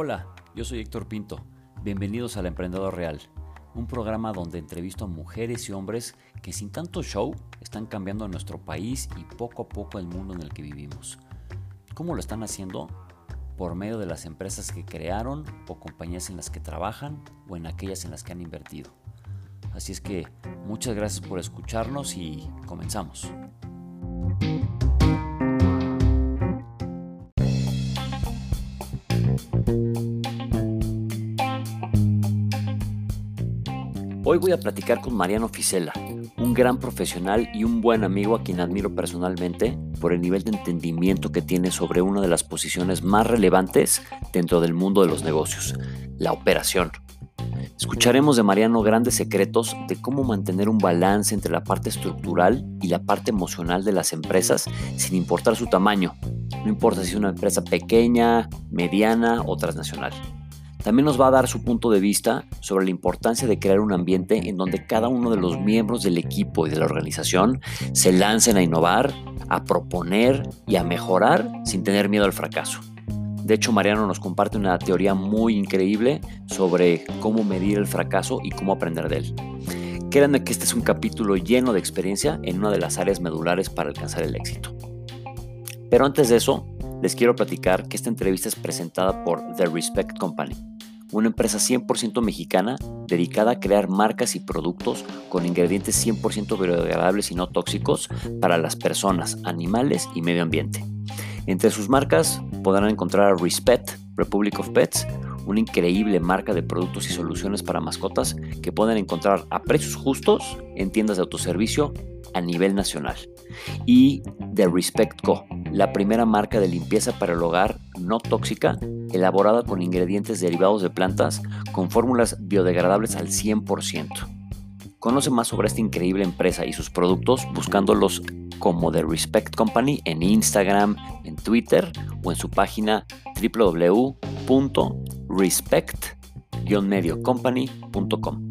Hola, yo soy Héctor Pinto. Bienvenidos al Emprendedor Real, un programa donde entrevisto a mujeres y hombres que sin tanto show están cambiando nuestro país y poco a poco el mundo en el que vivimos. ¿Cómo lo están haciendo? Por medio de las empresas que crearon o compañías en las que trabajan o en aquellas en las que han invertido. Así es que muchas gracias por escucharnos y comenzamos. Voy a platicar con Mariano Fisela, un gran profesional y un buen amigo a quien admiro personalmente por el nivel de entendimiento que tiene sobre una de las posiciones más relevantes dentro del mundo de los negocios, la operación. Escucharemos de Mariano grandes secretos de cómo mantener un balance entre la parte estructural y la parte emocional de las empresas sin importar su tamaño. No importa si es una empresa pequeña, mediana o transnacional. También nos va a dar su punto de vista sobre la importancia de crear un ambiente en donde cada uno de los miembros del equipo y de la organización se lancen a innovar, a proponer y a mejorar sin tener miedo al fracaso. De hecho, Mariano nos comparte una teoría muy increíble sobre cómo medir el fracaso y cómo aprender de él. Créanme que este es un capítulo lleno de experiencia en una de las áreas medulares para alcanzar el éxito. Pero antes de eso, les quiero platicar que esta entrevista es presentada por The Respect Company, una empresa 100% mexicana dedicada a crear marcas y productos con ingredientes 100% biodegradables y no tóxicos para las personas, animales y medio ambiente. Entre sus marcas podrán encontrar a Respect, Republic of Pets, una increíble marca de productos y soluciones para mascotas que pueden encontrar a precios justos en tiendas de autoservicio a nivel nacional. Y The Respect Co, la primera marca de limpieza para el hogar no tóxica, elaborada con ingredientes derivados de plantas con fórmulas biodegradables al 100%. Conoce más sobre esta increíble empresa y sus productos buscándolos como The Respect Company en Instagram, en Twitter o en su página www.respect-mediocompany.com.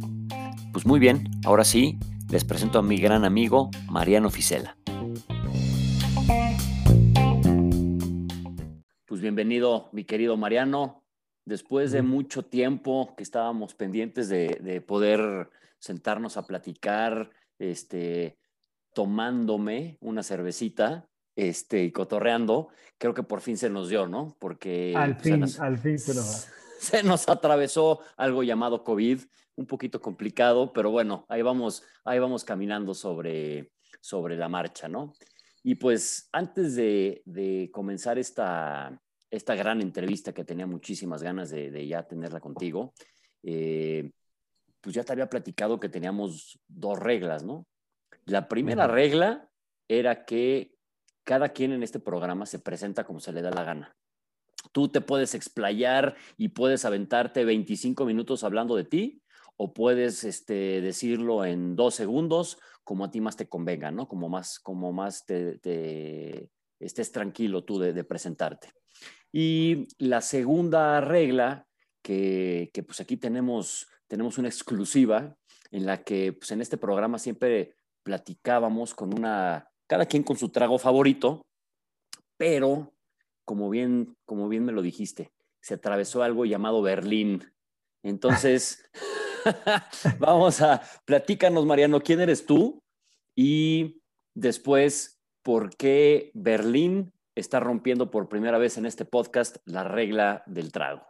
Pues muy bien, ahora sí, les presento a mi gran amigo Mariano Fisela. Pues bienvenido, mi querido Mariano. Después de mucho tiempo que estábamos pendientes de, poder sentarnos a platicar, este, tomándome una cervecita este, y cotorreando, creo que por fin se nos dio, ¿no? Porque al fin, al fin se nos Se nos atravesó algo llamado COVID, un poquito complicado, pero bueno, ahí vamos, ahí vamos caminando sobre, sobre la marcha, ¿no? Y pues antes de, comenzar esta, esta gran entrevista que tenía muchísimas ganas de, ya tenerla contigo, eh, pues ya te había platicado que teníamos dos reglas, ¿no? La primera regla era que cada quien en este programa se presenta como se le da la gana. Tú te puedes explayar y puedes aventarte 25 minutos hablando de ti, o puedes este, decirlo en dos segundos, como a ti más te convenga, ¿no? Como más, como más te, estés tranquilo tú de, presentarte. Y la segunda regla, que, pues aquí tenemos, tenemos una exclusiva en la que pues en este programa siempre platicábamos con una, cada quien con su trago favorito, pero como bien, como bien me lo dijiste, se atravesó algo llamado Berlín. Entonces, Vamos a, platícanos, Mariano, ¿quién eres tú? Y después, ¿por qué Berlín está rompiendo por primera vez en este podcast la regla del trago?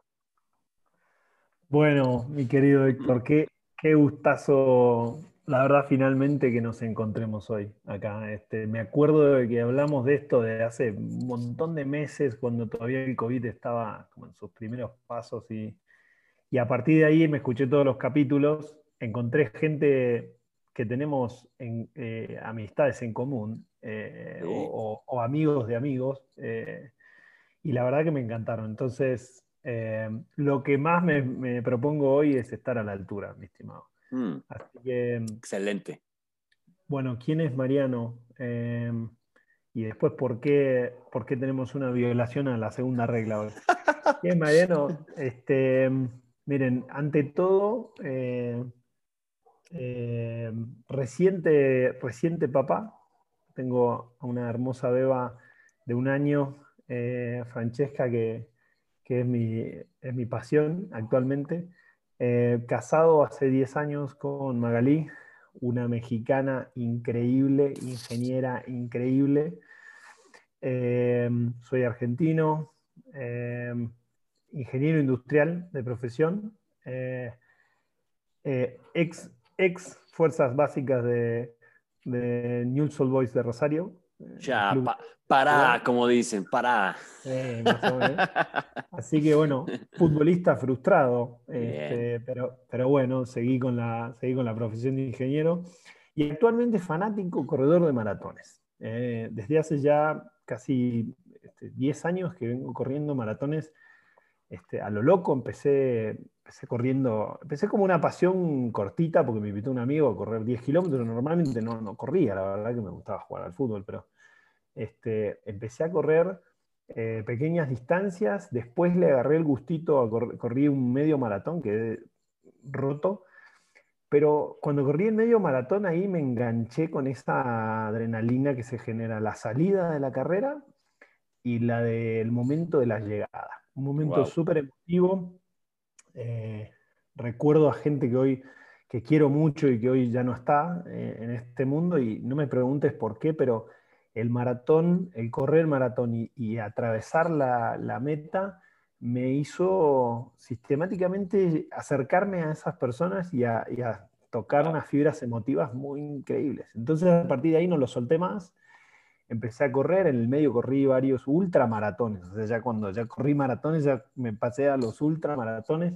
Bueno, mi querido Héctor, qué, qué gustazo, la verdad, finalmente que nos encontremos hoy acá. Este, me acuerdo de que hablamos de esto de hace un montón de meses, cuando todavía el COVID estaba como en sus primeros pasos y y a partir de ahí me escuché todos los capítulos, encontré gente que tenemos en, eh, amistades en común eh, o, amigos de amigos, eh, y la verdad que me encantaron. Entonces, lo que más me, propongo hoy es estar a la altura, mi estimado. Mm. Excelente. Bueno, ¿quién es Mariano? y después, ¿por qué, ¿por qué tenemos una violación a la segunda regla ¿Quién es Mariano? Este, Miren, ante todo, eh, eh, reciente, reciente papá. Tengo una hermosa beba de un año, eh, Francesca, que, que es mi, es mi pasión actualmente. Eh, casado hace 10 años con Magalí, una mexicana increíble, ingeniera increíble. Eh, soy argentino, eh, ingeniero industrial de profesión, ex, ex fuerzas básicas de, de News Old Boys de Rosario. Ya, para, como dicen, para. Así que bueno, futbolista frustrado, este, pero, pero bueno, seguí con, la, seguí con la profesión de ingeniero y actualmente fanático corredor de maratones. Eh, desde hace ya casi 10 este, años que vengo corriendo maratones este, a lo loco, empecé, corriendo, empecé como una pasión cortita porque me invitó un amigo a correr 10 kilómetros, normalmente no, no corría, la verdad que me gustaba jugar al fútbol, pero este, empecé a correr eh, pequeñas distancias, después le agarré el gustito, a corrí un medio maratón, quedé roto, pero cuando corrí el medio maratón ahí me enganché con esa adrenalina que se genera la salida de la carrera y la del momento de la llegada. Un momento súper emotivo. Eh, recuerdo a gente que hoy que quiero mucho y que hoy ya no está eh, en este mundo y no me preguntes por qué, pero el maratón, el correr maratón y, atravesar la, meta me hizo sistemáticamente acercarme a esas personas y a, tocar unas fibras emotivas muy increíbles. Entonces a partir de ahí no lo solté más, empecé a correr, en el medio corrí varios ultramaratones, o sea, ya cuando ya corrí maratones, ya me pasé a los ultramaratones,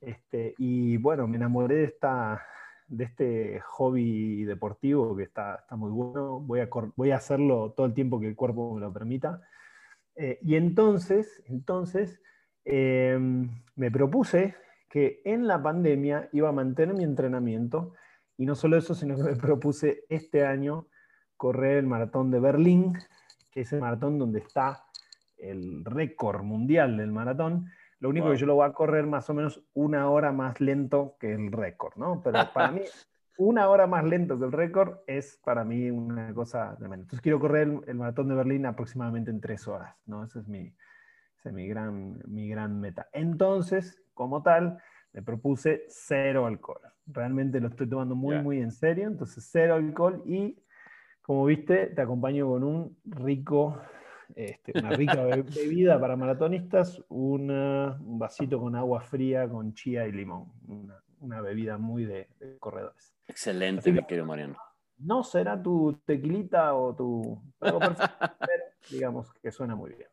este, y bueno, me enamoré de esta, de este hobby deportivo que está, está muy bueno. Voy a, voy a hacerlo todo el tiempo que el cuerpo me lo permita. Eh, y entonces, entonces em, me propuse que en la pandemia iba a mantener mi entrenamiento y no solo eso, sino que me propuse este año correr el maratón de Berlín, que es el maratón donde está el récord mundial del maratón, lo único que yo lo voy a correr más o menos una hora más lento que el récord, ¿no? Pero para mí, una hora más lento que el récord es para mí una cosa tremenda. Entonces quiero correr el, maratón de Berlín aproximadamente en tres horas, ¿no? Esa es mi, esa es mi, gran, mi gran meta. Entonces, como tal, me propuse cero alcohol. Realmente lo estoy tomando muy, muy en serio. Entonces, cero alcohol y, como viste, te acompaño con un rico este, una rica bebida para maratonistas, un vasito con agua fría con chía y limón. Una, bebida muy de, corredores. Excelente, mi querido Mariano. No será tu tequilita o tu... Pero, digamos que suena muy bien.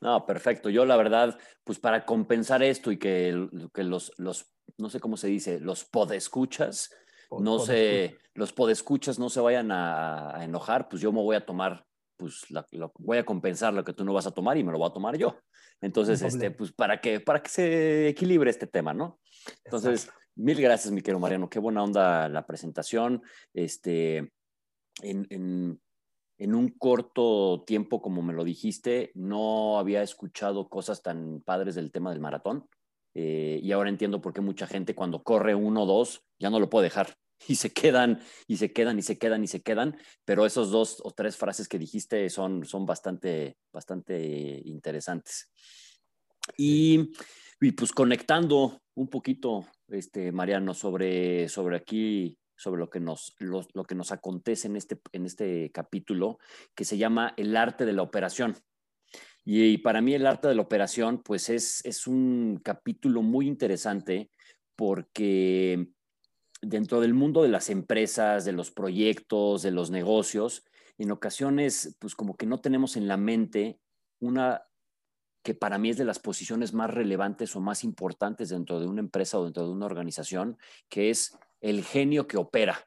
No, perfecto. Yo la verdad, pues para compensar esto y que, que los, los, no sé cómo se dice, los podescuchas, no se, los podescuchas no se vayan a, a, enojar, pues yo me voy a tomar pues lo, voy a compensar lo que tú no vas a tomar y me lo voy a tomar yo. Entonces, este, pues para que, para que se equilibre este tema, ¿no? Entonces, mil gracias, mi querido Mariano. Qué buena onda la presentación. Este, en, en, en un corto tiempo, como me lo dijiste, no había escuchado cosas tan padres del tema del maratón. Eh, y ahora entiendo por qué mucha gente cuando corre uno o dos ya no lo puede dejar y se quedan y se quedan y se quedan y se quedan, pero esos dos o tres frases que dijiste son, son bastante, bastante interesantes. Y, y pues conectando un poquito, este, Mariano, sobre, sobre aquí, sobre lo que, nos, lo, lo que nos acontece en este, en este capítulo, que se llama El arte de la operación. Y, y para mí el arte de la operación, pues es, es un capítulo muy interesante porque dentro del mundo de las empresas, de los proyectos, de los negocios, en ocasiones, pues como que no tenemos en la mente una que para mí es de las posiciones más relevantes o más importantes dentro de una empresa o dentro de una organización, que es el genio que opera,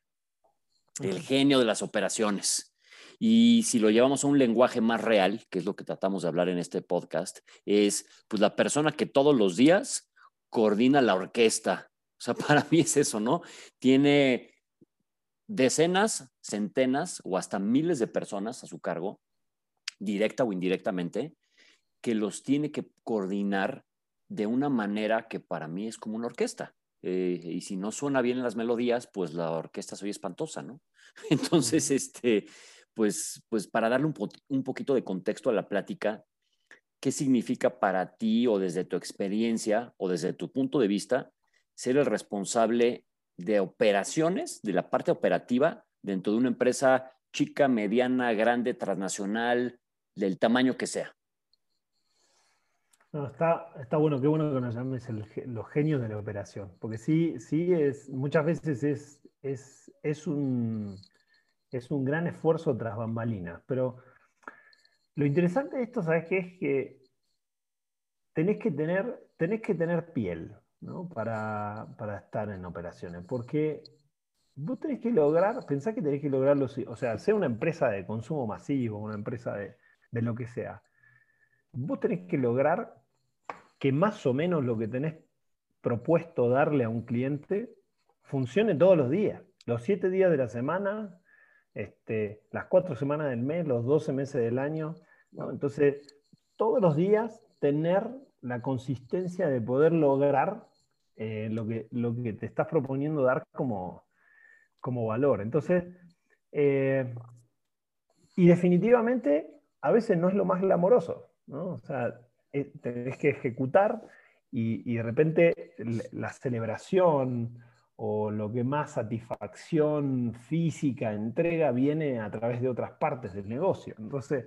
el genio de las operaciones. Y si lo llevamos a un lenguaje más real, que es lo que tratamos de hablar en este podcast, es pues la persona que todos los días coordina la orquesta, sea, para mí es eso, ¿no? Tiene decenas, centenas o hasta miles de personas a su cargo, directa o indirectamente, que los tiene que coordinar de una manera que para mí es como una orquesta. Eh, y si no suena bien en las melodías, pues la orquesta soy espantosa, ¿no? Entonces, este, pues, pues para darle un, un poquito de contexto a la plática, ¿qué significa para ti o desde tu experiencia o desde tu punto de vista ser el responsable de operaciones, de la parte operativa dentro de una empresa chica, mediana, grande, transnacional, del tamaño que sea? está, está bueno, qué bueno que nos llames los genios de la operación, porque sí, sí es, muchas veces es, es, es, un, es un gran esfuerzo tras bambalinas, pero lo interesante de esto, ¿sabes qué? Es que tenés que tener, tenés que tener piel para, para estar en operaciones, porque vos tenés que lograr, pensá que tenés que lograrlo, o sea, sea una empresa de consumo masivo, una empresa de, de lo que sea, vos tenés que lograr que más o menos lo que tenés propuesto darle a un cliente funcione todos los días, los siete días de la semana, este, las cuatro semanas del mes, los doce meses del año. Entonces, todos los días tener la consistencia de poder lograr eh, lo, que, lo que te estás proponiendo dar como, como valor. Entonces, eh, y definitivamente a veces no es lo más glamoroso, ¿no? O sea, eh, tenés que ejecutar y, de repente la celebración o lo que más satisfacción física entrega viene a través de otras partes del negocio. Entonces,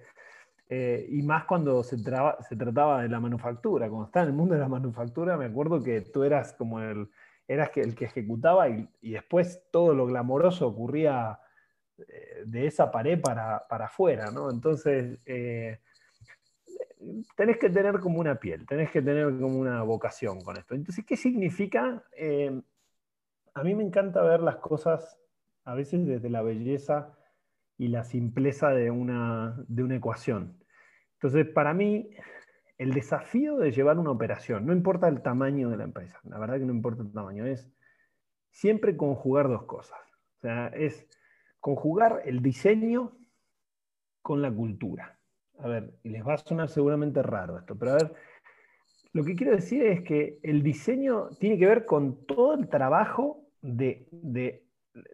eh, y más cuando se, se, trataba de la manufactura, cuando estaba en el mundo de la manufactura, me acuerdo que tú eras como el, eras el que ejecutaba y, después todo lo glamoroso ocurría eh, de esa pared para, para afuera, ¿no? Entonces, tenés que tener como una piel, tenés que tener como una vocación con esto. Entonces, ¿qué significa? Eh, a mí me encanta ver las cosas a veces desde la belleza y la simpleza de una, de una ecuación. Entonces, para mí, el desafío de llevar una operación, no importa el tamaño de la empresa, la verdad que no importa el tamaño, es siempre conjugar dos cosas. O sea, es conjugar el diseño con la cultura a ver, y les va a sonar seguramente raro esto, pero a ver, lo que quiero decir es que el diseño tiene que ver con todo el trabajo de,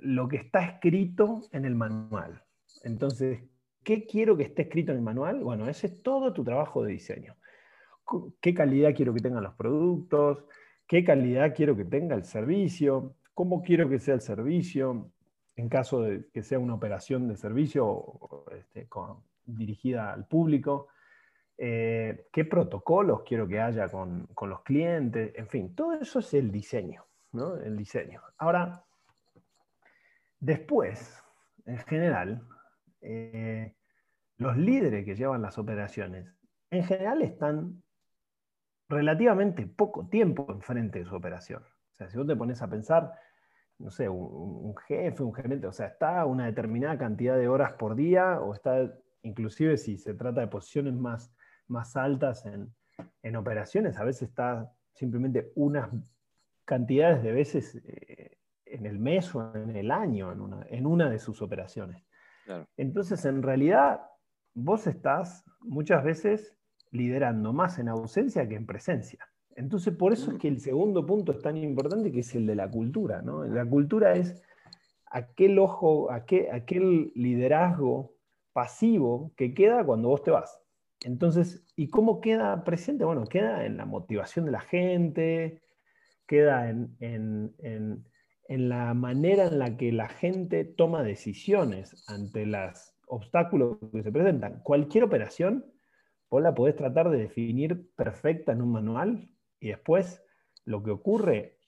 lo que está escrito en el manual. Entonces, ¿qué quiero que esté escrito en el manual? Bueno, ese es todo tu trabajo de diseño. ¿Qué calidad quiero que tengan los productos? ¿Qué calidad quiero que tenga el servicio? ¿Cómo quiero que sea el servicio? En caso de que sea una operación de servicio este, con, dirigida al público, eh, qué protocolos quiero que haya con, los clientes, en fin, todo eso es el diseño, ¿no? El diseño. Ahora, después, en general, eh, los líderes que llevan las operaciones, en general están relativamente poco tiempo enfrente de su operación. O sea, si vos te pones a pensar, no sé, un, jefe, un gerente, o sea, está una determinada cantidad de horas por día o está inclusive si se trata de posiciones más, más altas en, operaciones, a veces está simplemente unas cantidades de veces eh, en el mes o en el año en una, de sus operaciones. Entonces, en realidad, vos estás muchas veces liderando más en ausencia que en presencia. Entonces, por eso es que el segundo punto es tan importante, que es el de la cultura. La cultura es aquel ojo, aquel, aquel liderazgo pasivo que queda cuando vos te vas. Entonces, ¿y cómo queda presente? Bueno, queda en la motivación de la gente, queda en, la manera en la que la gente toma decisiones ante los obstáculos que se presentan. Cualquier operación, vos la podés tratar de definir perfecta en un manual y después lo que ocurre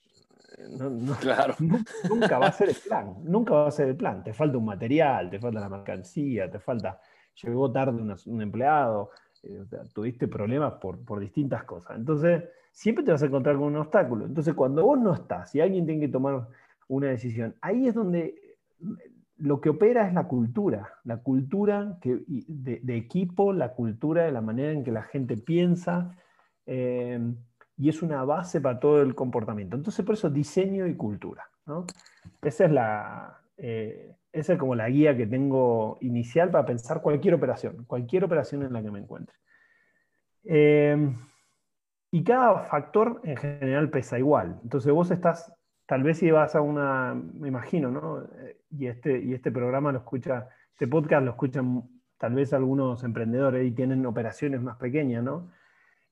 claro. Nunca va a ser el plan, nunca va a ser el plan. Te falta un material, te falta la mercancía, te falta, llegó tarde un empleado, eh, tuviste problemas por, por distintas cosas. Entonces, siempre te vas a encontrar con un obstáculo. Entonces, cuando vos no estás y alguien tiene que tomar una decisión, ahí es donde lo que opera es la cultura, la cultura que, de, equipo, la cultura de la manera en que la gente piensa. Eh, y es una base para todo el comportamiento. Entonces, por eso diseño y cultura. Esa es la, eh, esa es como la guía que tengo inicial para pensar cualquier operación, cualquier operación en la que me encuentre. Eh, y cada factor en general pesa igual. Entonces vos estás, tal vez si vas a una, me imagino, ¿no? Y este, y este programa lo escucha, este podcast lo escuchan tal vez algunos emprendedores y tienen operaciones más pequeñas, ¿no?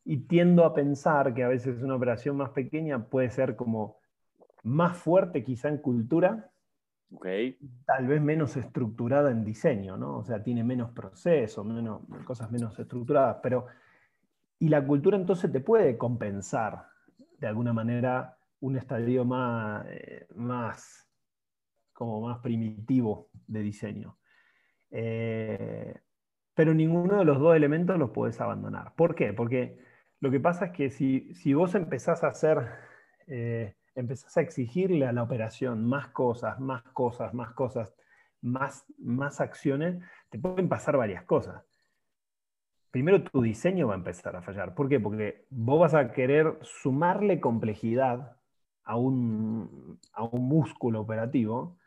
y tiendo a pensar que a veces una operación más pequeña puede ser como más fuerte quizá en cultura, tal vez menos estructurada en diseño, ¿no? O sea, tiene menos proceso, menos, cosas menos estructuradas, pero... Y la cultura entonces te puede compensar de alguna manera un estadio más, eh, más, como más primitivo de diseño. Eh, pero ninguno de los dos elementos los puedes abandonar. ¿Por qué? Porque lo que pasa es que si, si vos empezás a hacer, eh, empezás a exigirle a la operación más cosas, más cosas, más cosas, más, más acciones, te pueden pasar varias cosas. Primero tu diseño va a empezar a fallar. ¿Por qué? Porque vos vas a querer sumarle complejidad a un, a un músculo operativo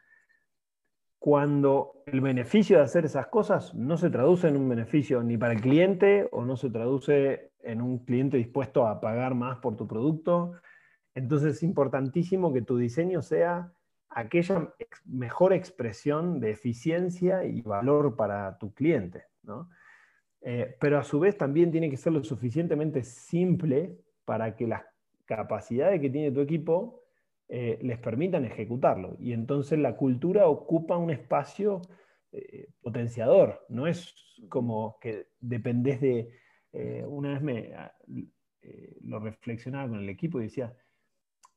cuando el beneficio de hacer esas cosas no se traduce en un beneficio ni para el cliente o no se traduce en un cliente dispuesto a pagar más por tu producto. Entonces es importantísimo que tu diseño sea aquella mejor expresión de eficiencia y valor para tu cliente. Eh, pero a su vez también tiene que ser lo suficientemente simple para que las capacidades que tiene tu equipo eh, les permitan ejecutarlo. Y entonces la cultura ocupa un espacio eh, potenciador, no es como que dependés de... Eh, una vez me lo reflexionaba con el equipo y decía,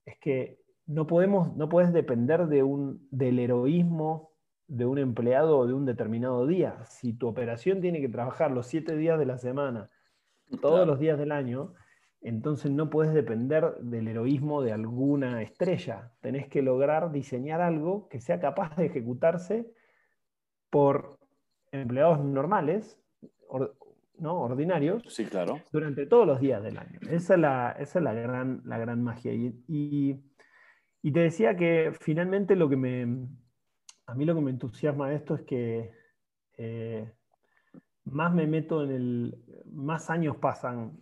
es que no, podemos, no puedes depender de un, del heroísmo de un empleado de un determinado día. Si tu operación tiene que trabajar los siete días de la semana, todos los días del año, entonces no puedes depender del heroísmo de alguna estrella. Tenés que lograr diseñar algo que sea capaz de ejecutarse por empleados normales, ¿no? ordinarios, sí, claro. durante todos los días del año. Esa es la, esa es la, gran, la gran magia. Y, te decía que finalmente lo que me, a mí lo que me entusiasma de esto es que eh, más me meto en el, más años pasan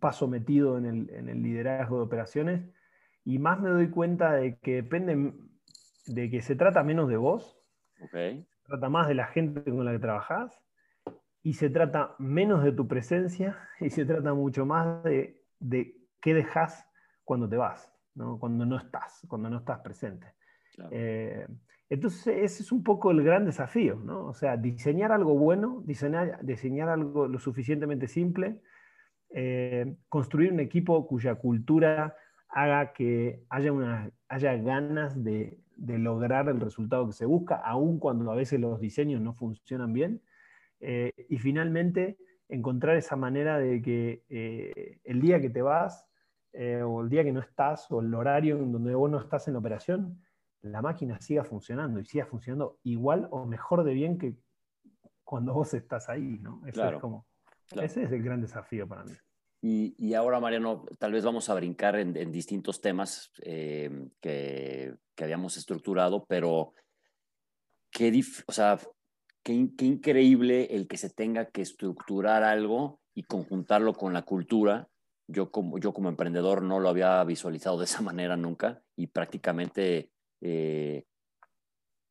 paso metido en el, liderazgo de operaciones y más me doy cuenta de que depende de que se trata menos de vos, se trata más de la gente con la que trabajás y se trata menos de tu presencia y se trata mucho más de, de qué dejas cuando te vas, cuando no estás, cuando no estás presente. Eh, entonces ese es un poco el gran desafío, ¿no? O sea, diseñar algo bueno, diseñar, diseñar algo lo suficientemente simple, eh, construir un equipo cuya cultura haga que haya, una, haya ganas de, lograr el resultado que se busca, aun cuando a veces los diseños no funcionan bien. Eh, y finalmente, encontrar esa manera de que eh, el día que te vas, o el día que no estás, o el horario en donde vos no estás en operación, la máquina siga funcionando y siga funcionando igual o mejor de bien que cuando vos estás ahí. ¿no? es como ese es el gran desafío para mí. Y, ahora, Mariano, tal vez vamos a brincar en, distintos temas eh, que, habíamos estructurado, pero qué, o sea, qué, increíble el que se tenga que estructurar algo y conjuntarlo con la cultura. Yo como, yo como emprendedor no lo había visualizado de esa manera nunca y prácticamente eh,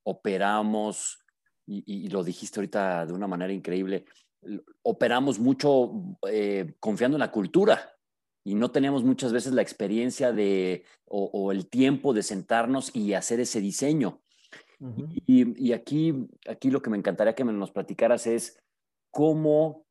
operamos, y, lo dijiste ahorita de una manera increíble, operamos mucho eh, confiando en la cultura y no tenemos muchas veces la experiencia de, o, el tiempo de sentarnos y hacer ese diseño. y, aquí, aquí lo que me encantaría que nos platicaras es cómo,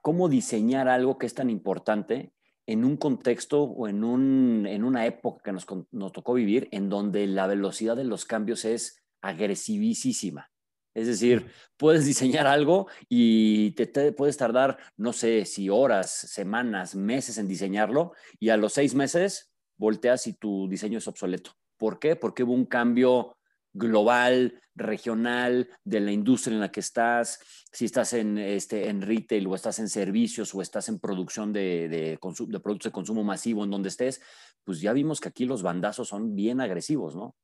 cómo diseñar algo que es tan importante en un contexto o en, un, en una época que nos, nos tocó vivir en donde la velocidad de los cambios es agresivísima. Es decir, puedes diseñar algo y te, puedes tardar, no sé si horas, semanas, meses en diseñarlo y a los seis meses volteas y tu diseño es obsoleto. ¿Por qué? Porque hubo un cambio global, regional, de la industria en la que estás, si estás en, este, en retail o estás en servicios o estás en producción de, de, de productos de consumo masivo en donde estés, pues ya vimos que aquí los bandazos son bien agresivos, ¿no?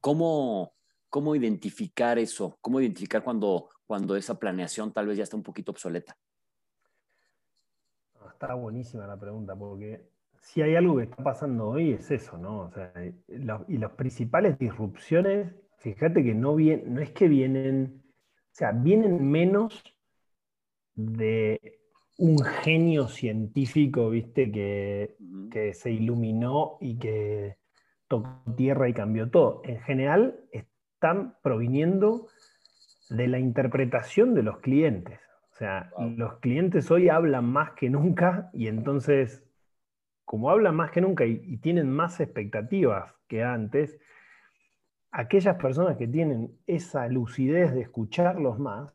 ¿Cómo, ¿Cómo identificar eso? ¿Cómo identificar cuando, cuando esa planeación tal vez ya está un poquito obsoleta? Ah, está buenísima la pregunta, porque si hay algo que está pasando hoy es eso, ¿no? O sea, y las principales disrupciones, fíjate que no, bien, no es que vienen, o sea, vienen menos de un genio científico, viste, que, que se iluminó y que tocó tierra y cambió todo. En general, están proviniendo de la interpretación de los clientes. O sea, los clientes hoy hablan más que nunca y entonces, como hablan más que nunca y, tienen más expectativas que antes, aquellas personas que tienen esa lucidez de escucharlos más,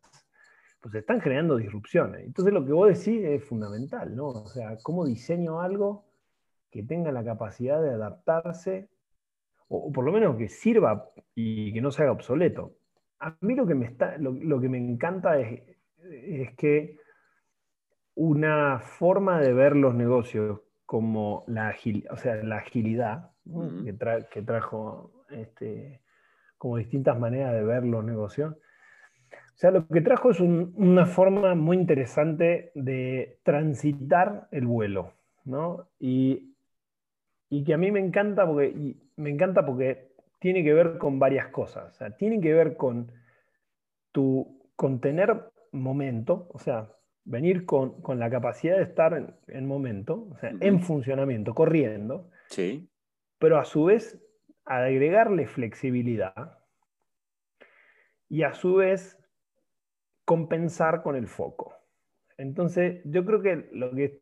pues están generando disrupciones. Entonces lo que vos decís es fundamental, ¿no? O sea, ¿cómo diseño algo que tenga la capacidad de adaptarse, o, por lo menos que sirva y que no se haga obsoleto? A mí lo que me, está, lo, que me encanta es, es que una forma de ver los negocios como la, o sea, la agilidad que, que, trajo este, como distintas maneras de ver los negocios. O sea, lo que trajo es una forma muy interesante de transitar el vuelo, ¿no? Y, y, que a mí me encanta porque, me encanta porque tiene que ver con varias cosas. O sea, tiene que ver con, tu, con tener momento, o sea, venir con, con la capacidad de estar en, en momento, o sea, en funcionamiento, corriendo. Sí. Pero a su vez agregarle flexibilidad y a su vez compensar con el foco. Entonces, yo creo que, lo que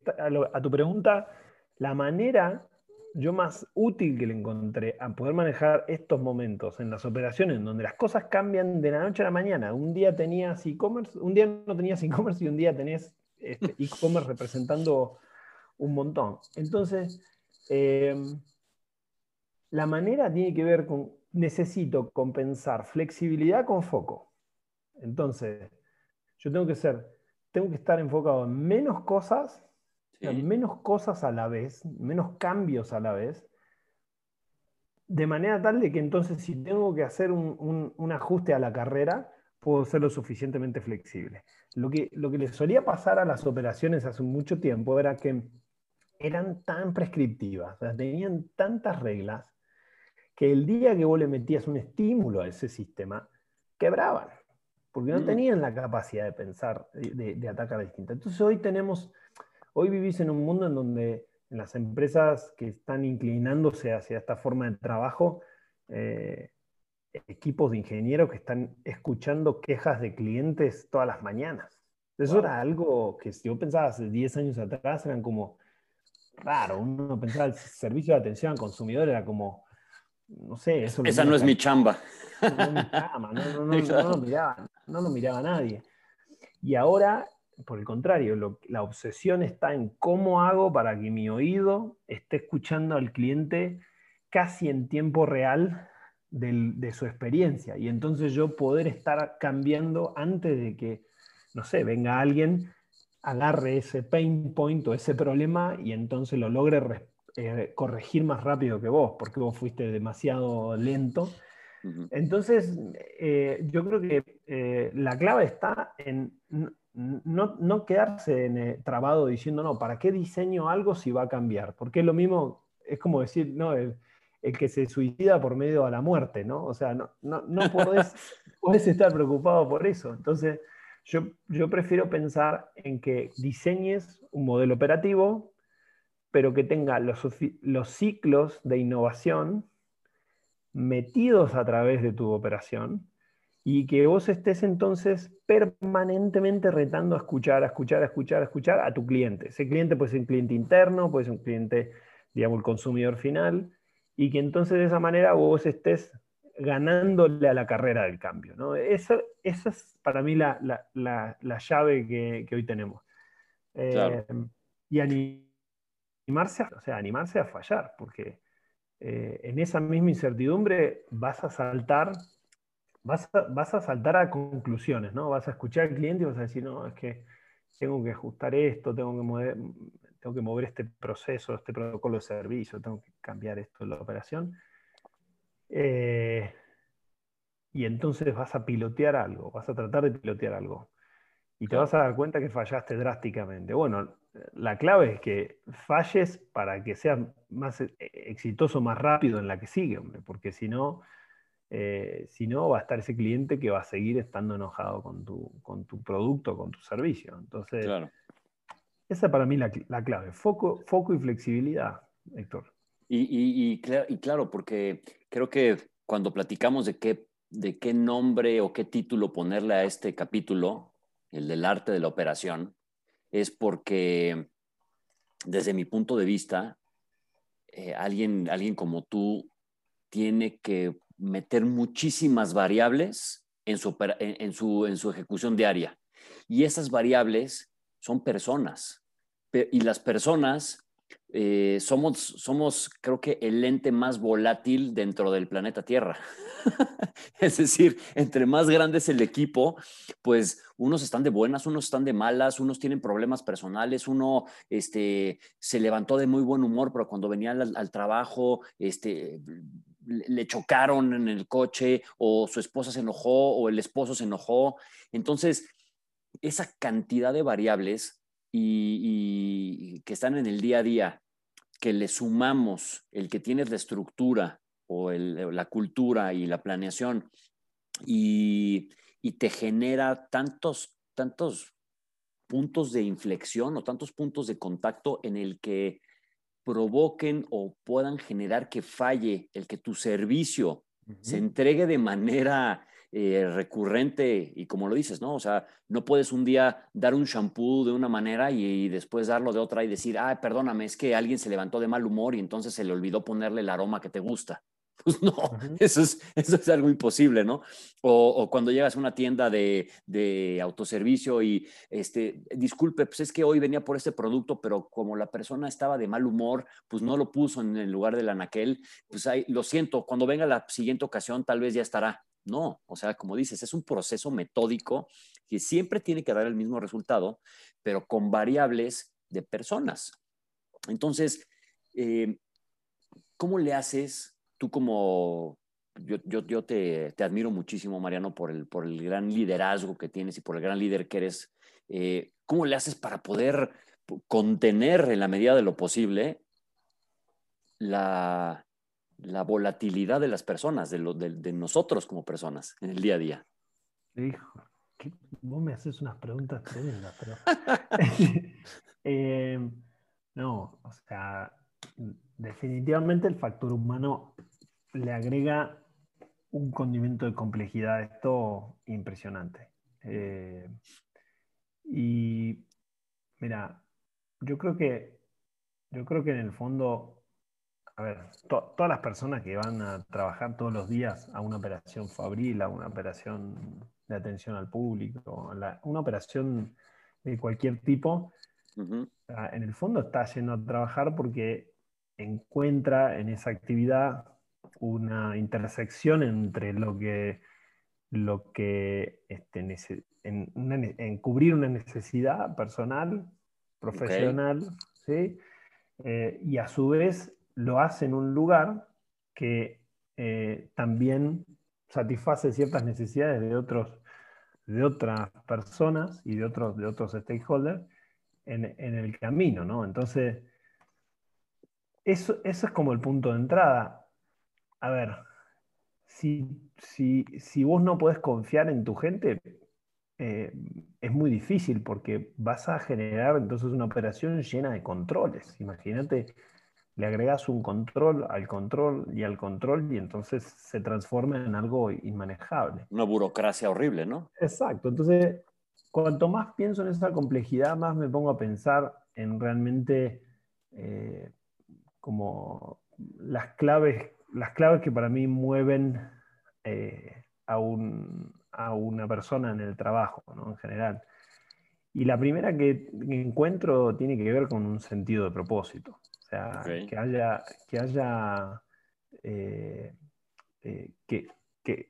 a, tu pregunta, la manera yo más útil que le encontré a poder manejar estos momentos en las operaciones donde las cosas cambian de la noche a la mañana. Un día tenías e-commerce, un día no tenías e-commerce y un día tenías este, e-commerce representando un montón. Entonces, eh, la manera tiene que ver con, necesito compensar flexibilidad con foco. Entonces, yo tengo que ser, tengo que estar enfocado en menos cosas, menos cosas a la vez, menos cambios a la vez, de manera tal de que entonces si tengo que hacer un, ajuste a la carrera, puedo ser lo suficientemente flexible. Lo que, lo que le solía pasar a las operaciones hace mucho tiempo era que eran tan prescriptivas, tenían tantas reglas, que el día que vos le metías un estímulo a ese sistema, quebraban, porque no mm. tenían la capacidad de pensar, de, de atacar distinta. Entonces hoy tenemos, hoy vivís en un mundo en donde en las empresas que están inclinándose hacia esta forma de trabajo, eh, equipos de ingenieros que están escuchando quejas de clientes todas las mañanas. Eso era algo que si yo pensaba hace 10 años atrás, eran como raro. Uno pensaba el servicio de atención al consumidor era como, no sé, eso Esa no es mi chamba. No, lo miraba, nadie. Y ahora, por el contrario, la obsesión está en cómo hago para que mi oído esté escuchando al cliente casi en tiempo real de su experiencia. Y entonces yo poder estar cambiando antes de que, no sé, venga alguien, agarre ese pain point o ese problema y entonces lo logre eh, corregir más rápido que vos, porque vos fuiste demasiado lento. Entonces, eh, yo creo que eh, la clave está en no, no quedarse en, trabado diciendo, no, ¿para qué diseño algo si va a cambiar? Porque es lo mismo, es como decir, no, el, que se suicida por medio a la muerte, ¿no? O sea, no, no, no podés, podés estar preocupado por eso. Entonces, yo, yo prefiero pensar en que diseñes un modelo operativo pero que tenga los, los ciclos de innovación metidos a través de tu operación y que vos estés entonces permanentemente retando a escuchar, a escuchar, a escuchar, a escuchar a tu cliente. Ese cliente puede ser un cliente interno, puede ser un cliente, digamos, el consumidor final, y que entonces de esa manera vos estés ganándole a la carrera del cambio. ¿no? Esa, esa es para mí la, la, la, llave que, que, hoy tenemos. Eh, y animarse, a, o sea, animarse a fallar, porque eh, en esa misma incertidumbre vas a saltar, vas a, vas a saltar a conclusiones, ¿no? Vas a escuchar al cliente y vas a decir, no, es que tengo que ajustar esto, tengo que mover, tengo que mover este proceso, este protocolo de servicio, tengo que cambiar esto en la operación. Eh, y entonces vas a pilotear algo, vas a tratar de pilotear algo. Y te vas a dar cuenta que fallaste drásticamente. Bueno, la clave es que falles para que sea más e, exitoso más rápido en la que sigue, hombre, porque si no, eh, si no va a estar ese cliente que va a seguir estando enojado con tu, con tu producto, con tu servicio. Entonces, Esa para mí la, la clave, foco, foco y flexibilidad, Héctor. Y, y, claro, porque creo que cuando platicamos de qué, de qué nombre o qué título ponerle a este capítulo, el del arte de la operación, es porque desde mi punto de vista, eh, alguien, alguien como tú tiene que meter muchísimas variables en su, en, su, en su ejecución diaria. Y esas variables son personas. Y las personas eh, somos, somos, creo que, el ente más volátil dentro del planeta Tierra. es decir, entre más grande es el equipo, pues unos están de buenas, unos están de malas, unos tienen problemas personales, uno este, se levantó de muy buen humor, pero cuando venía al, trabajo, este, le chocaron en el coche, o su esposa se enojó, o el esposo se enojó. Entonces, esa cantidad de variables y, que están en el día a día, que le sumamos el que tienes la estructura o la cultura y la planeación y, te genera tantos, tantos puntos de inflexión o tantos puntos de contacto en el que provoquen o puedan generar que falle el que tu servicio se entregue de manera eh, recurrente y como lo dices, ¿no? O sea, no puedes un día dar un shampoo de una manera y, después darlo de otra y decir, ah, perdóname, es que alguien se levantó de mal humor y entonces se le olvidó ponerle el aroma que te gusta. Pues no, eso, es, eso es algo imposible, ¿no? O, cuando llegas a una tienda de, de, autoservicio y, este, disculpe, pues es que hoy venía por este producto, pero como la persona estaba de mal humor, pues no lo puso en el lugar del anaquel, pues ahí, lo siento, cuando venga la siguiente ocasión tal vez ya estará. No, o sea, como dices, es un proceso metódico que siempre tiene que dar el mismo resultado, pero con variables de personas. Entonces, eh, ¿cómo le haces tú como... Yo, te, admiro muchísimo, Mariano, por el, por el gran liderazgo que tienes y por el gran líder que eres. Eh, ¿Cómo le haces para poder contener en la medida de lo posible la, la volatilidad de las personas, de, lo, de, nosotros como personas en el día a día. Hijo, vos me haces unas preguntas tremendas, pero... Eh, no, o sea, definitivamente el factor humano le agrega un condimento de complejidad a esto impresionante. Eh, y mira, yo creo que yo creo que en el fondo a ver, todas las personas que van a trabajar todos los días a una operación fabril, a una operación de atención al público, una operación de cualquier tipo, en el fondo está yendo a trabajar porque encuentra en esa actividad una intersección entre lo que, lo que este, en, cubrir una necesidad personal, profesional, ¿sí? Eh, y a su vez lo hace en un lugar que eh, también satisface ciertas necesidades de, otros, de otras personas y de otros, de otros stakeholders en, el camino, ¿no? Entonces, eso, eso, es como el punto de entrada. A ver, si, si, vos no podés confiar en tu gente, eh, es muy difícil porque vas a generar entonces una operación llena de controles. Imagínate le agregas un control al control y al control y entonces se transforma en algo inmanejable. Una burocracia horrible, ¿no? Exacto. Entonces, cuanto más pienso en esa complejidad, más me pongo a pensar en realmente eh, como las claves, las claves que para mí mueven eh, a, a, una persona en el trabajo, ¿no? En general. Y la primera que encuentro tiene que ver con un sentido de propósito sea, que haya, que, haya eh, eh, que,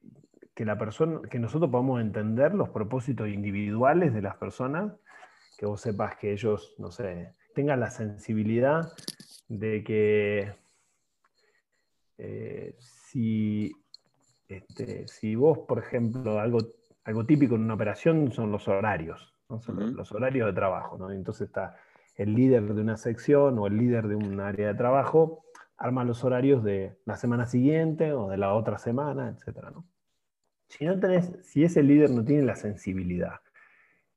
la persona, que nosotros podamos entender los propósitos individuales de las personas, que vos sepas que ellos, no sé, tengan la sensibilidad de que eh, si, este, si vos, por ejemplo, algo, algo típico en una operación son los horarios, los horarios de trabajo, ¿no? Entonces está el líder de una sección o el líder de un área de trabajo arma los horarios de la semana siguiente o de la otra semana, etc. Si, no tenés, si ese líder no tiene la sensibilidad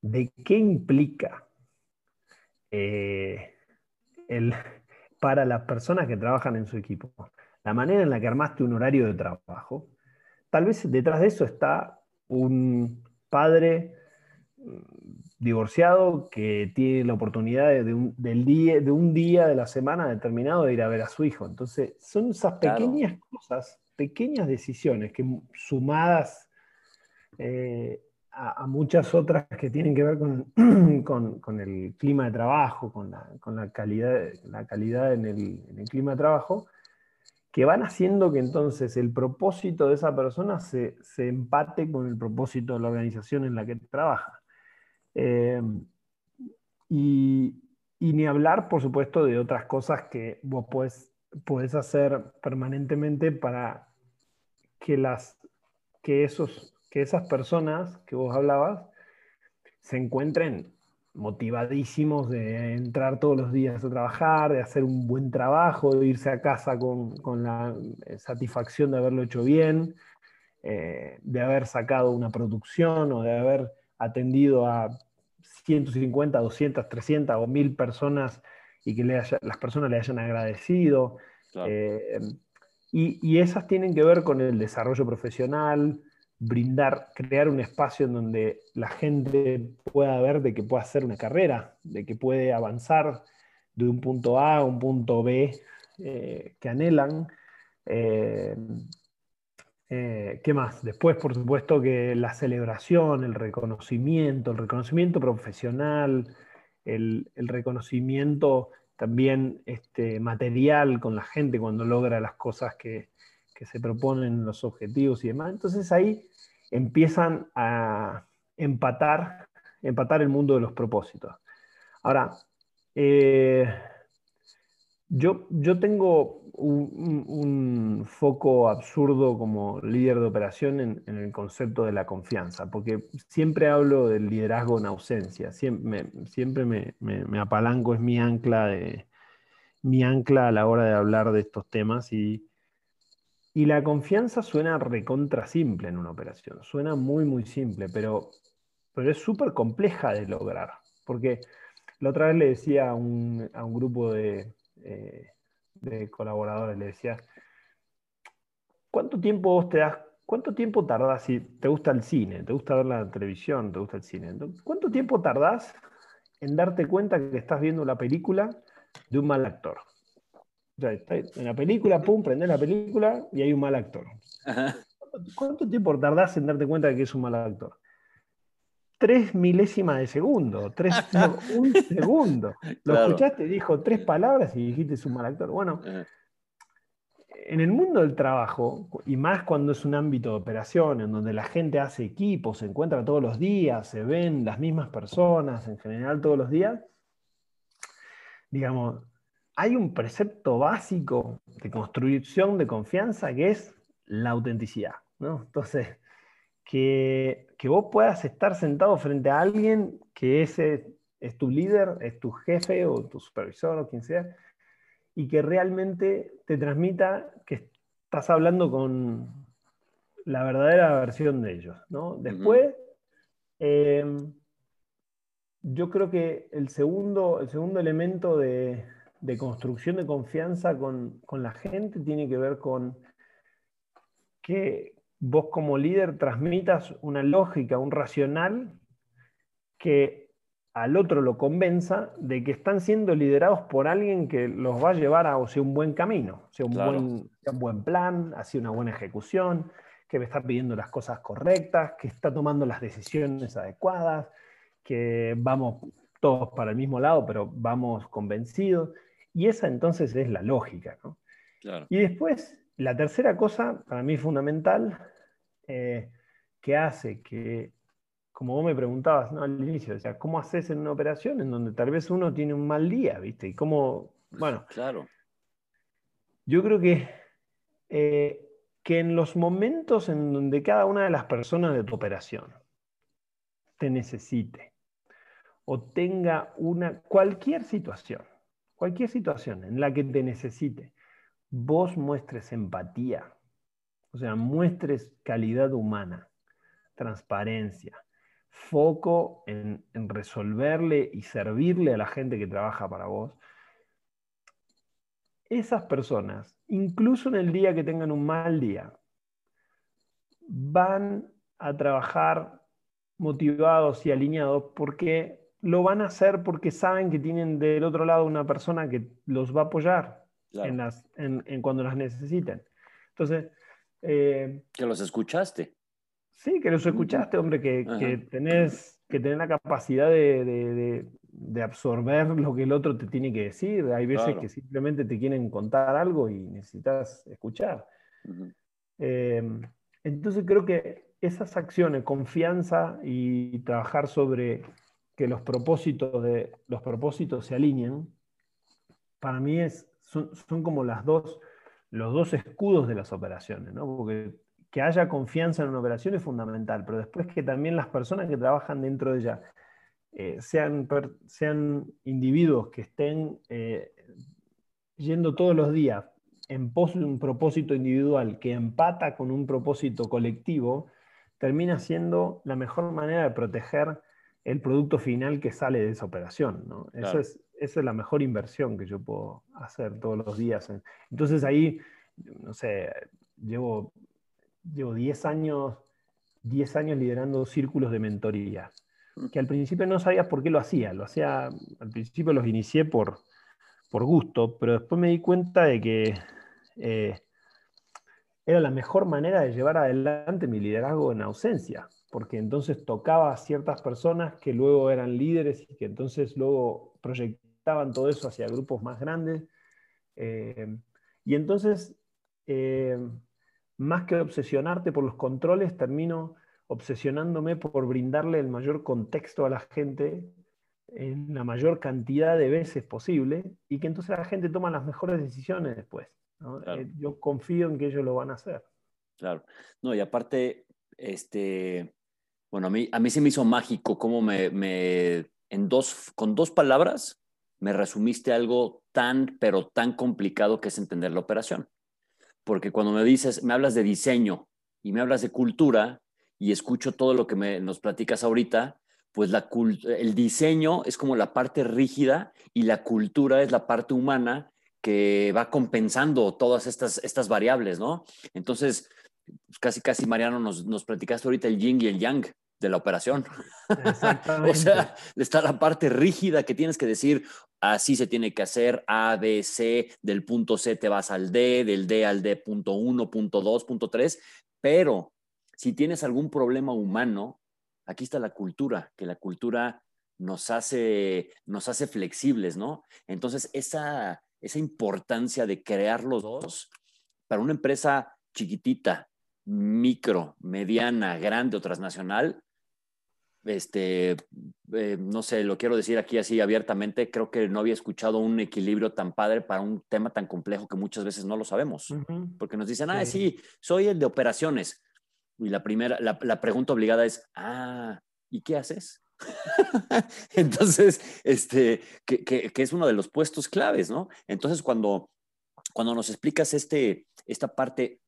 de qué implica eh, para las personas que trabajan en su equipo, la manera en la que armaste un horario de trabajo, tal vez detrás de eso está un padre mm, divorciado que tiene la oportunidad de, un, del día, de un día de la semana determinado de ir a ver a su hijo. Entonces, son esas pequeñas cosas, pequeñas decisiones que sumadas eh, a, muchas otras que tienen que ver con, el clima de trabajo, con la, calidad, la calidad en el, clima de trabajo, que van haciendo que entonces el propósito de esa persona se, empate con el propósito de la organización en la que trabaja. Eh, y, ni hablar, por supuesto, de otras cosas que vos podés, hacer permanentemente para que, las, que esos que esas personas que vos hablabas se encuentren motivadísimos de entrar todos los días a trabajar, de hacer un buen trabajo, de irse a casa con, la satisfacción de haberlo hecho bien, eh, de haber sacado una producción o de haber atendido a 150, 200, 300 o 1000 personas y que las personas le hayan agradecido. Eh, y, y, esas tienen que ver con el desarrollo profesional, brindar, crear un espacio en donde la gente pueda ver de que puede hacer una carrera, de que puede avanzar de un punto A a un punto B eh, que anhelan. Eh, eh, ¿Qué más? Después, por supuesto, que la celebración, el reconocimiento, el reconocimiento profesional, el, reconocimiento también este, material con la gente cuando logra las cosas que, que se proponen, los objetivos y demás. Entonces ahí empiezan a empatar, empatar el mundo de los propósitos. Ahora, eh, yo, yo, tengo un, foco absurdo como líder de operación en, el concepto de la confianza, porque siempre hablo del liderazgo en ausencia, siempre, siempre me, me, apalanco, es mi ancla, de, mi ancla a la hora de hablar de estos temas y, y la confianza suena recontra simple en una operación, suena muy, muy simple, pero, pero es súper compleja de lograr. Porque la otra vez le decía a un, grupo de, eh, de, colaboradores, le decía, ¿cuánto tiempo vos te das, cuánto tiempo tardás si te gusta el cine, te gusta ver la televisión, te gusta el cine? ¿Cuánto tiempo tardás en darte cuenta que estás viendo la película de un mal actor? En la película, pum, prendés la película y hay un mal actor. ¿Cuánto tiempo tardás en darte cuenta de que es un mal actor? Tres milésimas de segundo, tres, un segundo. Lo escuchaste, dijo tres palabras y dijiste es un mal actor. Bueno, en el mundo del trabajo, y más cuando es un ámbito de operación, en donde la gente hace equipos, se encuentra todos los días, se ven las mismas personas en general todos los días, digamos, hay un precepto básico de construcción de confianza que es la autenticidad. Entonces, que, vos puedas estar sentado frente a alguien que ese es tu líder, es tu jefe o tu supervisor o quien sea, y que realmente te transmita que estás hablando con la verdadera versión de ellos. Después, em, yo creo que el segundo, el segundo elemento de, de construcción de confianza con, la gente tiene que ver con que vos como líder transmitas una lógica, un racional que al otro lo convenza de que están siendo liderados por alguien que los va a llevar a un buen camino, sea un, buen, un buen plan, hacia una buena ejecución, que me está pidiendo las cosas correctas, que está tomando las decisiones adecuadas, que vamos todos para el mismo lado, pero vamos convencidos. Y esa entonces es la lógica. Y después, la tercera cosa, para mí fundamental, eh, que hace que, como vos me preguntabas al inicio, o sea, ¿cómo haces en una operación en donde tal vez uno tiene un mal día, ¿viste? Y cómo, bueno, claro. Yo creo que, eh, que en los momentos en donde cada una de las personas de tu operación te necesite o tenga una, cualquier situación, cualquier situación en la que te necesite, vos muestres empatía, o sea, muestres calidad humana, transparencia, foco en, en resolverle y servirle a la gente que trabaja para vos, esas personas, incluso en el día que tengan un mal día, van a trabajar motivados y alineados porque lo van a hacer porque saben que tienen del otro lado una persona que los va a apoyar en, las, en, cuando las necesiten. Entonces... Eh, que los escuchaste. Sí, que los escuchaste, hombre, que, que tenés que tener la capacidad de, de, absorber lo que el otro te tiene que decir. Hay veces que simplemente te quieren contar algo y necesitas escuchar. Em, entonces creo que esas acciones, confianza y trabajar sobre que los propósitos, de, los propósitos se alineen, para mí es, son, son como las dos, los dos escudos de las operaciones, ¿no? porque que haya confianza en una operación es fundamental, pero después que también las personas que trabajan dentro de ella eh, sean, sean individuos que estén eh, yendo todos los días en pos de un propósito individual que empata con un propósito colectivo, termina siendo la mejor manera de proteger el producto final que sale de esa operación. es, esa es la mejor inversión que yo puedo hacer todos los días. Entonces ahí, no sé, llevo, llevo 10 años, 10 años liderando círculos de mentoría que al principio no sabías por qué lo hacía. Lo hacía, al principio los inicié por, por gusto, pero después me di cuenta de que eh, era la mejor manera de llevar adelante mi liderazgo en ausencia, porque entonces tocaba a ciertas personas que luego eran líderes y que entonces luego proyectaban todo eso hacia grupos más grandes. Eh, y entonces, eh, más que obsesionarte por los controles, termino obsesionándome por brindarle el mayor contexto a la gente en la mayor cantidad de veces posible y que entonces la gente toma las mejores decisiones después. Eh, yo confío en que ellos lo van a hacer. Claro. No, y aparte, este, bueno, a mí, a mí se me hizo mágico cómo me, me, en dos, con dos palabras me resumiste algo tan, pero tan complicado que es entender la operación. Porque cuando me dices, me hablas de diseño y me hablas de cultura, y escucho todo lo que me, nos platicas ahorita, pues la el diseño es como la parte rígida y la cultura es la parte humana que va compensando todas estas, estas variables, ¿no? Entonces, pues casi, casi, Mariano, nos, nos platicaste ahorita el yin y el yang de la operación. o sea, está la parte rígida que tienes que decir, así se tiene que hacer, A, B, C, del punto C te vas al D, del D al D, punto 1, punto 2, punto 3, pero si tienes algún problema humano, aquí está la cultura, que la cultura nos hace, nos hace flexibles, ¿no? Entonces, esa, esa importancia de crear los dos para una empresa chiquitita, micro, mediana, grande o transnacional, este, eh, no sé, lo quiero decir aquí así abiertamente, creo que no había escuchado un equilibrio tan padre para un tema tan complejo que muchas veces no lo sabemos, porque nos dicen, ah, sí, soy el de operaciones. Y la primera, la, pregunta obligada es, ah, ¿y qué haces? Entonces, este, que, es uno de los puestos claves, ¿no? Entonces, cuando, cuando nos explicas este, esta parte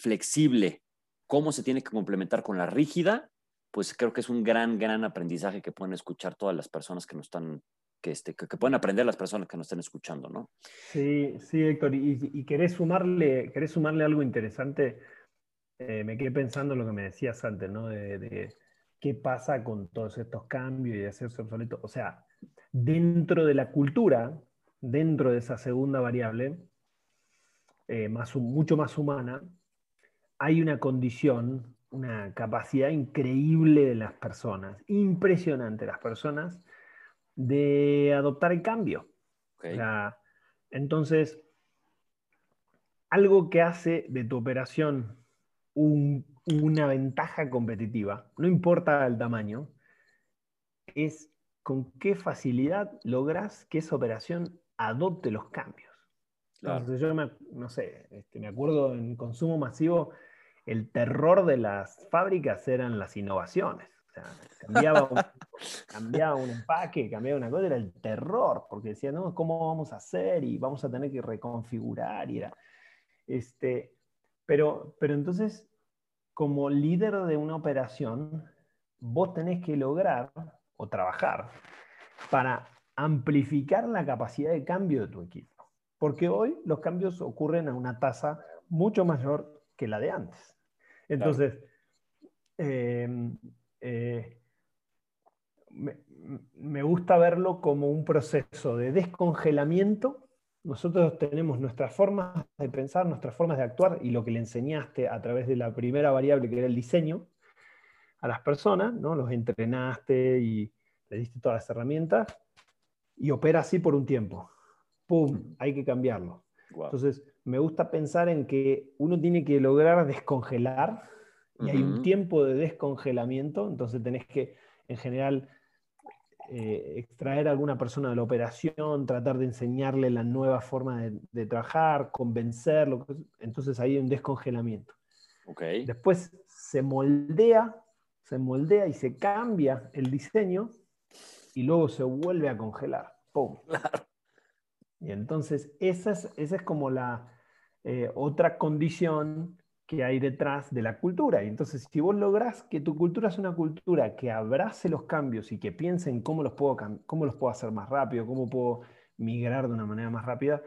flexible, cómo se tiene que complementar con la rígida, pues creo que es un gran, gran aprendizaje que pueden escuchar todas las personas que nos están, que, este, que, pueden aprender las personas que nos están escuchando, ¿no? Sí, sí, Héctor, y, y querés, sumarle, querés sumarle algo interesante eh, me quedé pensando en lo que me decías antes, ¿no? De, qué pasa con todos estos cambios y hacerse obsoleto. O sea, dentro de la cultura, dentro de esa segunda variable, eh, más, mucho más humana, hay una condición, una capacidad increíble de las personas, impresionante de las personas, de adoptar el cambio. entonces, algo que hace de tu operación una ventaja competitiva, no importa el tamaño, es con qué facilidad logras que esa operación adopte los cambios. Entonces yo me, no sé, este, me acuerdo en consumo masivo, el terror de las fábricas eran las innovaciones. cambiaba, un, cambiaba un empaque, cambiaba una cosa, era el terror, porque decían, no, ¿cómo vamos a hacer? Y vamos a tener que reconfigurar. Y era, este, pero, pero entonces, como líder de una operación, vos tenés que lograr o trabajar para amplificar la capacidad de cambio de tu equipo. Porque hoy los cambios ocurren a una tasa mucho mayor que la de antes. Entonces, em, eh, me, gusta verlo como un proceso de descongelamiento. Nosotros tenemos nuestras formas de pensar, nuestras formas de actuar y lo que le enseñaste a través de la primera variable que era el diseño a las personas, ¿no? los entrenaste y le diste todas las herramientas y opera así por un tiempo. ¡Pum! Hay que cambiarlo. Entonces, me gusta pensar en que uno tiene que lograr descongelar y hay un tiempo de descongelamiento, entonces tenés que, en general, eh, extraer a alguna persona de la operación, tratar de enseñarle la nueva forma de, trabajar, convencerlo, entonces ahí hay un descongelamiento. Okay. Después se moldea, se moldea y se cambia el diseño y luego se vuelve a congelar. ¡Pum! Y entonces esa es, esa es como la eh, otra condición que hay detrás de la cultura. Y entonces, si vos lográs que tu cultura es una cultura que abrace los cambios y que piense en cómo los puedo, cómo los puedo hacer más rápido, cómo puedo migrar de una manera más rápida,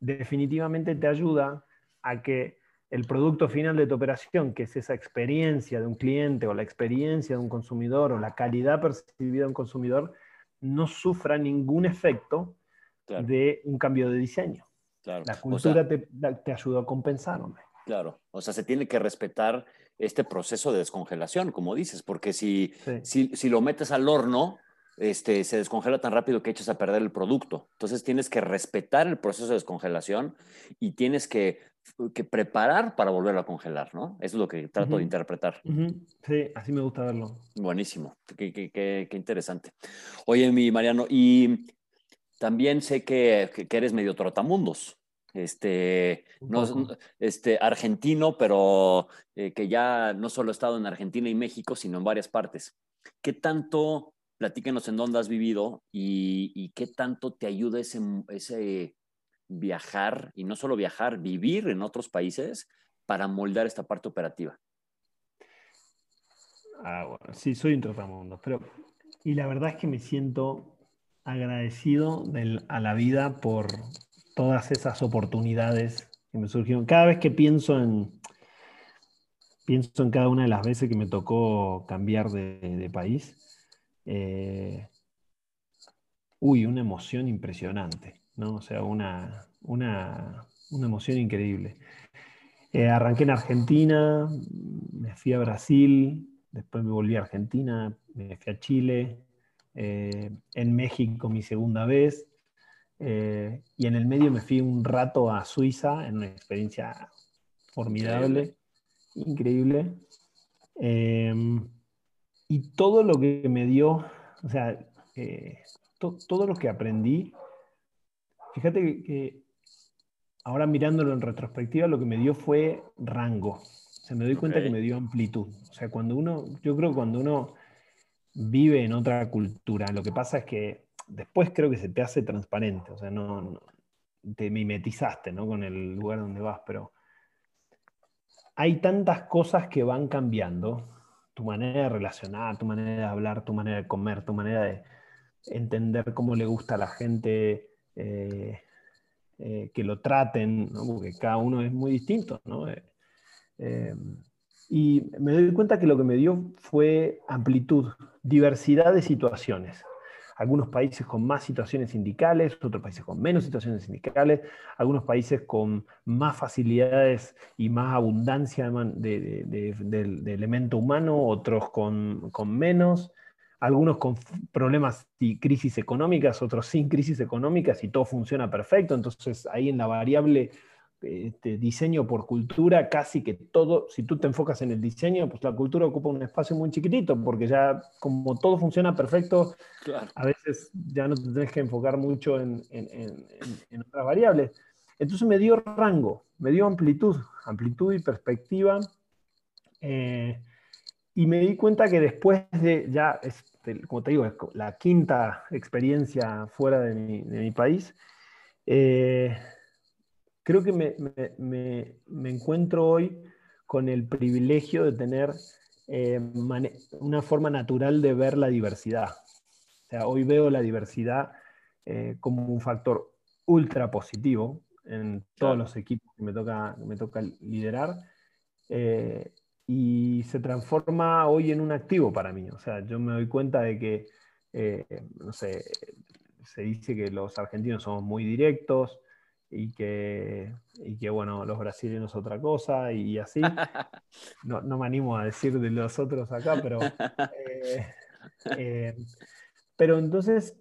definitivamente te ayuda a que el producto final de tu operación, que es esa experiencia de un cliente o la experiencia de un consumidor o la calidad percibida de un consumidor, no sufra ningún efecto de un cambio de diseño. La cultura te, te ayuda a compensar, Claro, o sea, se tiene que respetar este proceso de descongelación, como dices, porque si, si, lo metes al horno, este, se descongela tan rápido que echas a perder el producto. Entonces tienes que respetar el proceso de descongelación y tienes que, preparar para volverlo a congelar, ¿no? Eso es lo que trato de interpretar. Sí, así me gusta verlo. Buenísimo, qué, qué, qué, interesante. Oye, mi Mariano, y también sé que, que eres medio trotamundos este, no, este, argentino, pero eh, que ya no solo ha estado en Argentina y México, sino en varias partes. ¿Qué tanto, platíquenos en dónde has vivido y, qué tanto te ayuda ese, ese viajar, y no solo viajar, vivir en otros países para moldar esta parte operativa? Ah, bueno, sí, soy un trotamundos, pero y la verdad es que me siento agradecido a la vida por, todas esas oportunidades que me surgieron. Cada vez que pienso en, pienso en cada una de las veces que me tocó cambiar de, país, eh, uy, una emoción impresionante, ¿no? O sea, una, una, emoción increíble. Eh, arranqué en Argentina, me fui a Brasil, después me volví a Argentina, me fui a Chile, eh, en México mi segunda vez, eh, y en el medio me fui un rato a Suiza en una experiencia formidable, increíble. Em, y todo lo que me dio, o sea, eh, todo lo que aprendí, fíjate que, ahora mirándolo en retrospectiva, lo que me dio fue rango. O sea, me doy cuenta que me dio amplitud. O sea, cuando uno, yo creo que cuando uno vive en otra cultura, lo que pasa es que después creo que se te hace transparente, o sea, no, te mimetizaste ¿no? con el lugar donde vas, pero hay tantas cosas que van cambiando, tu manera de relacionar, tu manera de hablar, tu manera de comer, tu manera de entender cómo le gusta a la gente eh, eh, que lo traten, porque cada uno es muy distinto. ¿no? Eh, y me doy cuenta que lo que me dio fue amplitud, diversidad de situaciones algunos países con más situaciones sindicales, otros países con menos situaciones sindicales, algunos países con más facilidades y más abundancia de, elemento humano, otros con, con, menos, algunos con problemas y crisis económicas, otros sin crisis económicas y todo funciona perfecto. Entonces ahí en la variable este, diseño por cultura, casi que todo, si tú te enfocas en el diseño, pues la cultura ocupa un espacio muy chiquitito, porque ya como todo funciona perfecto, a veces ya no te tienes que enfocar mucho en, en, otras variables. Entonces me dio rango, me dio amplitud, amplitud y perspectiva. Eh, y me di cuenta que después de ya, este, como te digo, la quinta experiencia fuera de mi, de mi país, eh, creo que me, encuentro hoy con el privilegio de tener eh, una forma natural de ver la diversidad. O sea, hoy veo la diversidad eh, como un factor ultra positivo en todos los equipos que me toca, me toca liderar. Eh, y se transforma hoy en un activo para mí. O sea, yo me doy cuenta de que, no sé, se dice que los argentinos somos muy directos, y que, y que, bueno, los brasileños otra cosa y así. No, no, me animo a decir de los otros acá, pero... Eh, eh, pero entonces,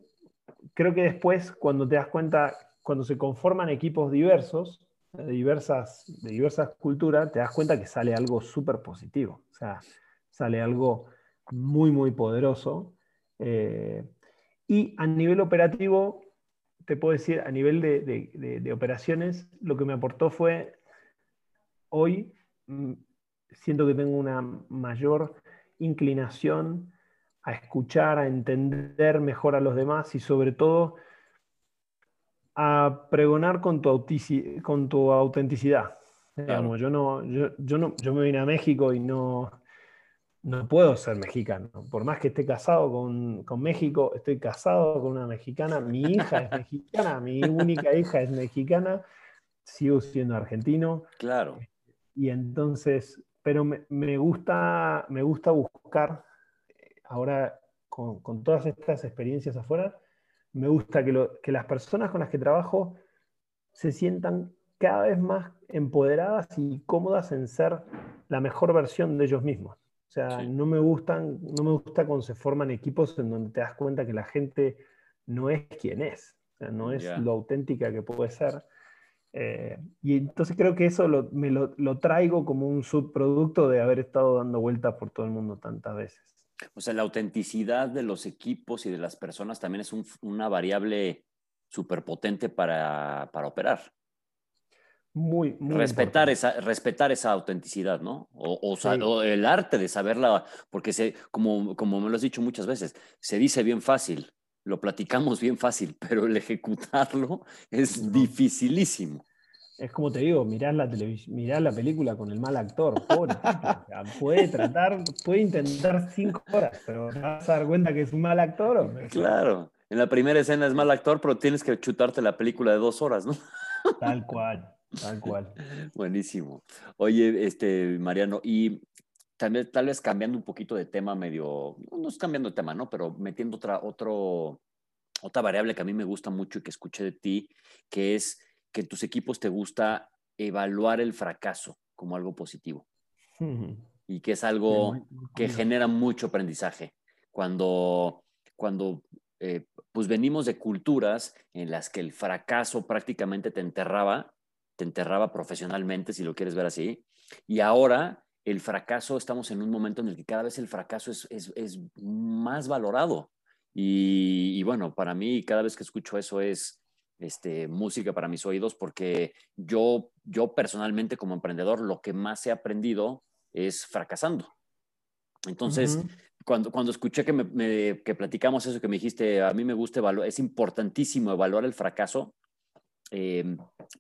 creo que después, cuando te das cuenta, cuando se conforman equipos diversos, de diversas, de diversas culturas, te das cuenta que sale algo súper positivo. O sea, sale algo muy, muy poderoso. Eh, y a nivel operativo, te puedo decir, a nivel de, operaciones, lo que me aportó fue, hoy mm, siento que tengo una mayor inclinación a escuchar, a entender mejor a los demás y sobre todo a pregonar con tu, con tu autenticidad. yo, no, yo, no, yo me vine a México y no, no puedo ser mexicano. Por más que esté casado con, México, estoy casado con una mexicana, mi hija es mexicana, mi única hija es mexicana, sigo siendo argentino. Claro. Y entonces, pero me, gusta, me gusta buscar, ahora con, todas estas experiencias afuera, me gusta que, que las personas con las que trabajo se sientan cada vez más empoderadas y cómodas en ser la mejor versión de ellos mismos. O sea, no, me gustan, no me gusta cuando se forman equipos en donde te das cuenta que la gente no es quien es, o sea, no es lo auténtica que puede ser. Eh, y entonces creo que eso lo, me lo, lo, traigo como un subproducto de haber estado dando vueltas por todo el mundo tantas veces. O sea, la autenticidad de los equipos y de las personas también es un, una variable superpotente para, para operar. Muy, respetar esa respetar esa autenticidad, ¿no? O, el arte de saberla, porque se, como, como me lo has dicho muchas veces, se dice bien fácil, lo platicamos bien fácil, pero el ejecutarlo es dificilísimo. Es como te digo, mirar la mirar la película con el mal actor, pobre puede tratar, puede intentar cinco horas, pero vas a dar cuenta que es un mal actor. Claro, en la primera escena es mal actor, pero tienes que chutarte la película de dos horas, ¿no? Tal cual. Tal cual. Buenísimo. Oye, este, Mariano, y también tal vez cambiando un poquito de tema medio, no es cambiando de tema, ¿no? Pero metiendo otra, otro, otra variable que a mí me gusta mucho y que escuché de ti, que es que en tus equipos te gusta evaluar el fracaso como algo positivo. Y que es algo que genera mucho aprendizaje. Cuando, cuando eh, pues venimos de culturas en las que el fracaso prácticamente te enterraba, te enterraba profesionalmente, si lo quieres ver así. Y ahora el fracaso, estamos en un momento en el que cada vez el fracaso es, es, más valorado. Y, bueno, para mí cada vez que escucho eso es este, música para mis oídos porque yo, yo personalmente como emprendedor lo que más he aprendido es fracasando. Entonces, cuando, cuando escuché que, me, que platicamos eso, que me dijiste, a mí me gusta evaluar, es importantísimo evaluar el fracaso, eh,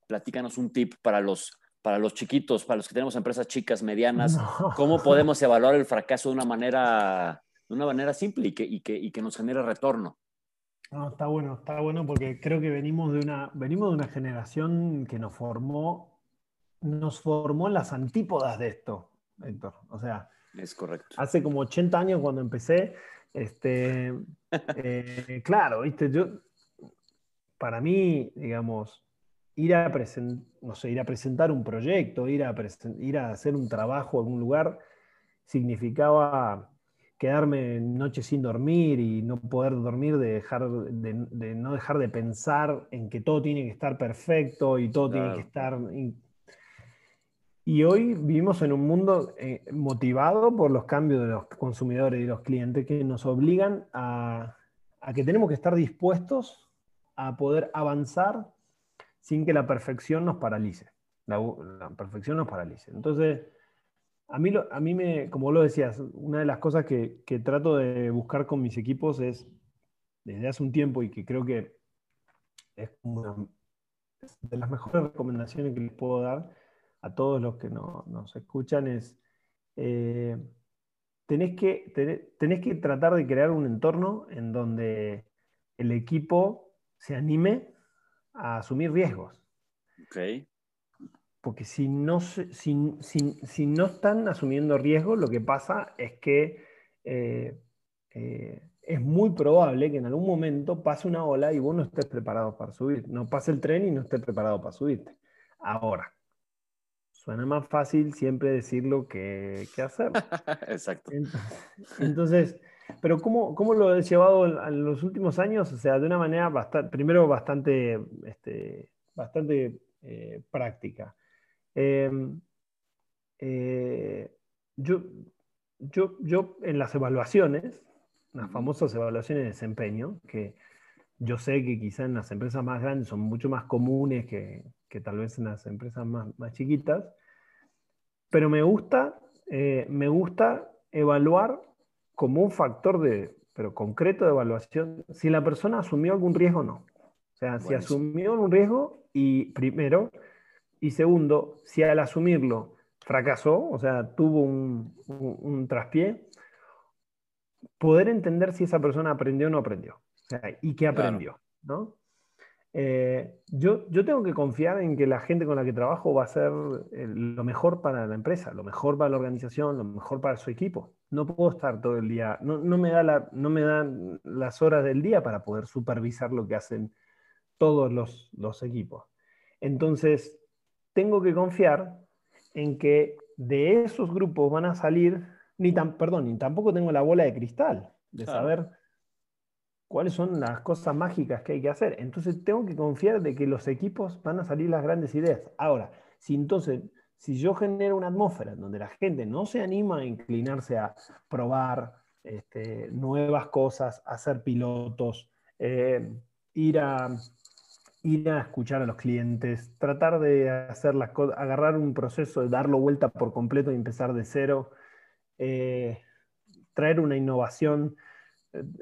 platícanos un tip para los, para los chiquitos, para los que tenemos empresas chicas, medianas, ¿cómo podemos evaluar el fracaso de una manera, de una manera simple y que, y que, y que nos genere retorno? está bueno, está bueno porque creo que venimos de una, venimos de una generación que nos formó, nos formó en las antípodas de esto, Héctor. O sea, es correcto. Hace como 80 años cuando empecé, este, eh, claro, viste, yo para mí, digamos, ir a, no sé, ir a presentar un proyecto, ir a, ir a hacer un trabajo en algún lugar, significaba quedarme noches sin dormir y no poder dormir, de, dejar, de, no dejar de pensar en que todo tiene que estar perfecto y todo tiene que estar... Y hoy vivimos en un mundo eh, motivado por los cambios de los consumidores y los clientes que nos obligan a, que tenemos que estar dispuestos a poder avanzar sin que la perfección nos paralice. La, perfección nos paralice. Entonces, a mí, a mí me, como lo decías, una de las cosas que, trato de buscar con mis equipos es, desde hace un tiempo y que creo que es una de las mejores recomendaciones que les puedo dar a todos los que nos escuchan, es eh, tenés que, tenés que tratar de crear un entorno en donde el equipo se anime a asumir riesgos. Ok. Porque si no, si, no están asumiendo riesgos, lo que pasa es que eh, eh, es muy probable que en algún momento pase una ola y vos no estés preparado para subir. No pase el tren y no estés preparado para subirte. Ahora, suena más fácil siempre decirlo que, que hacer. Exacto. Entonces, pero ¿cómo, ¿cómo, lo he llevado en los últimos años? O sea, de una manera bastante, primero bastante, este, bastante eh, práctica. Em, eh, yo, yo, yo en las evaluaciones, las famosas evaluaciones de desempeño, que yo sé que quizá en las empresas más grandes son mucho más comunes que, que tal vez en las empresas más, más chiquitas, pero me gusta, eh, me gusta evaluar como un factor de, pero concreto de evaluación, si la persona asumió algún riesgo o no. O sea, si asumió un riesgo y primero, y segundo, si al asumirlo fracasó, o sea, tuvo un, un traspié, poder entender si esa persona aprendió o no aprendió. O sea, y qué aprendió, ¿no? Eh, yo, yo tengo que confiar en que la gente con la que trabajo va a hacer eh, lo mejor para la empresa, lo mejor para la organización, lo mejor para su equipo. No puedo estar todo el día, no, no me, da la, no me dan las horas del día para poder supervisar lo que hacen todos los, los equipos. Entonces, tengo que confiar en que de esos grupos van a salir, ni tan, perdón, ni tampoco tengo la bola de cristal de saber cuáles son las cosas mágicas que hay que hacer. Entonces tengo que confiar de que los equipos van a salir las grandes ideas. Ahora, si entonces, si yo genero una atmósfera donde la gente no se anima a inclinarse a probar este, nuevas cosas, hacer pilotos, eh, ir a ir a escuchar a los clientes, tratar de hacer las agarrar un proceso, darlo vuelta por completo y empezar de cero, eh, traer una innovación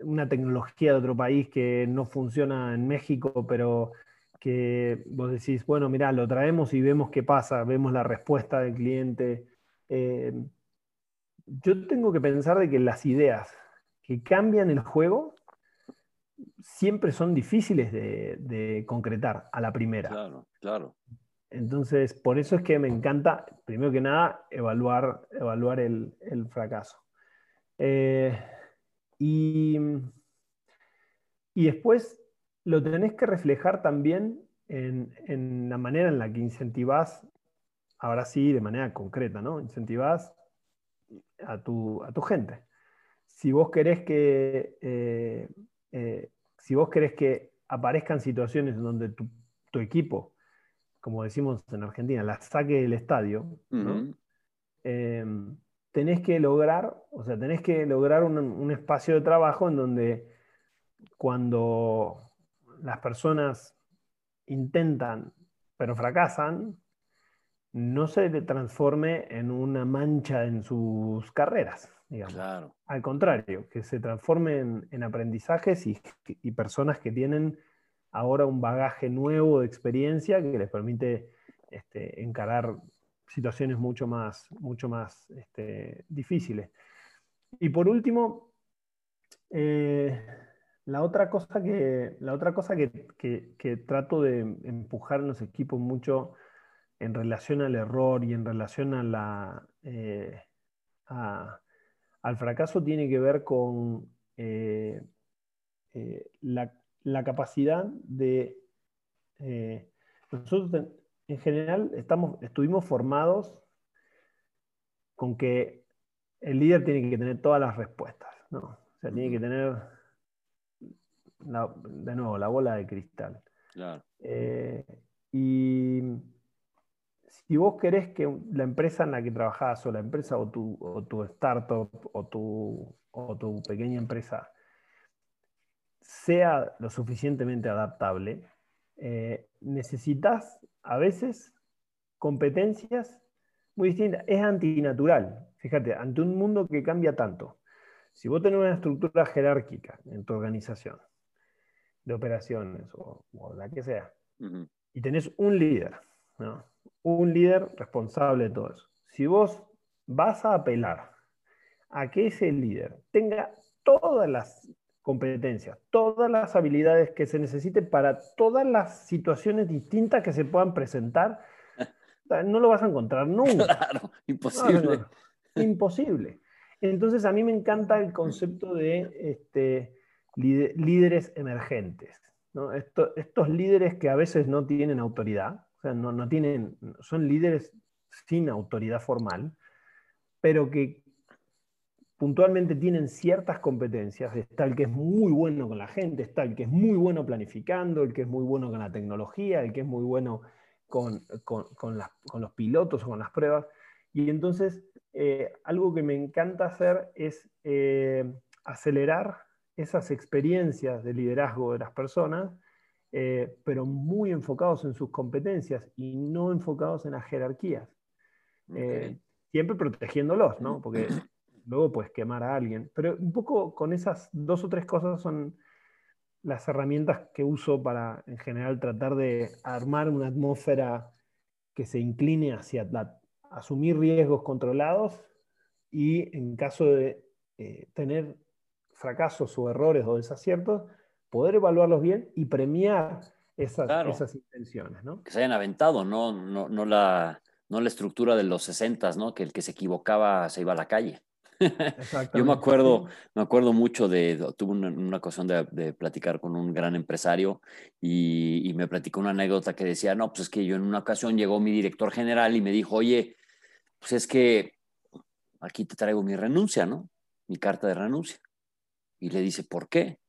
una tecnología de otro país que no funciona en México, pero que vos decís, bueno, mira, lo traemos y vemos qué pasa, vemos la respuesta del cliente. Eh, yo tengo que pensar de que las ideas que cambian el juego siempre son difíciles de, concretar a la primera. Claro, claro. Entonces, por eso es que me encanta, primero que nada, evaluar, evaluar el, fracaso. Eh, y, y después lo tenés que reflejar también en, la manera en la que incentivás, ahora sí, de manera concreta, ¿no? Incentivás a tu, a tu gente. Si vos querés que, eh, eh, si vos querés que aparezcan situaciones en donde tu, equipo, como decimos en Argentina, la saque del estadio, ¿no? Tenés que lograr, o sea, tenés que lograr un, espacio de trabajo en donde cuando las personas intentan pero fracasan, no se le transforme en una mancha en sus carreras, digamos. Al contrario, que se transforme en, aprendizajes y, y, personas que tienen ahora un bagaje nuevo de experiencia que les permite este, encarar situaciones mucho más, mucho más este, difíciles. Y por último, eh, la otra cosa, que, la otra cosa que, trato de empujar en los equipos mucho en relación al error y en relación a la, eh, al fracaso tiene que ver con eh, la, la, capacidad de... nosotros en general estamos, estuvimos formados con que el líder tiene que tener todas las respuestas, ¿no? O sea, tiene que tener, de nuevo, la bola de cristal. Eh, y si vos querés que la empresa en la que trabajás, o la empresa, o tu, o tu startup, o tu, o tu pequeña empresa, sea lo suficientemente adaptable, eh, necesitas a veces competencias muy distintas. Es antinatural, fíjate, ante un mundo que cambia tanto. Si vos tenés una estructura jerárquica en tu organización de operaciones o, la que sea, y tenés un líder, un líder responsable de todo eso. Si vos vas a apelar a que ese líder tenga todas las competencias, todas las habilidades que se necesiten para todas las situaciones distintas que se puedan presentar, no lo vas a encontrar nunca. Claro, imposible. imposible. Entonces a mí me encanta el concepto de este, líderes emergentes. estos líderes que a veces no tienen autoridad, o sea, no, no tienen, son líderes sin autoridad formal, pero que puntualmente tienen ciertas competencias. Está el que es muy bueno con la gente, está el que es muy bueno planificando, el que es muy bueno con la tecnología, el que es muy bueno con, los pilotos o con las pruebas. Y entonces, eh, algo que me encanta hacer es eh, acelerar esas experiencias de liderazgo de las personas, eh, pero muy enfocados en sus competencias y no enfocados en las jerarquías. siempre protegiéndolos, ¿no? Porque luego puedes quemar a alguien. Pero un poco con esas dos o tres cosas son las herramientas que uso para, en general, tratar de armar una atmósfera que se incline hacia asumir riesgos controlados y en caso de eh, tener fracasos o errores o desaciertos, poder evaluarlos bien y premiar esas, esas intenciones. ¿no? Que se hayan aventado, no, no, la, no la estructura de los 60, ¿no? que el que se equivocaba se iba a la calle. Yo me acuerdo, me acuerdo mucho de, tuve una, ocasión de, platicar con un gran empresario y, me platicó una anécdota que decía, no, pues es que yo en una ocasión llegó mi director general y me dijo, oye, pues es que aquí te traigo mi renuncia, ¿no? Mi carta de renuncia. Y le dice, ¿por qué?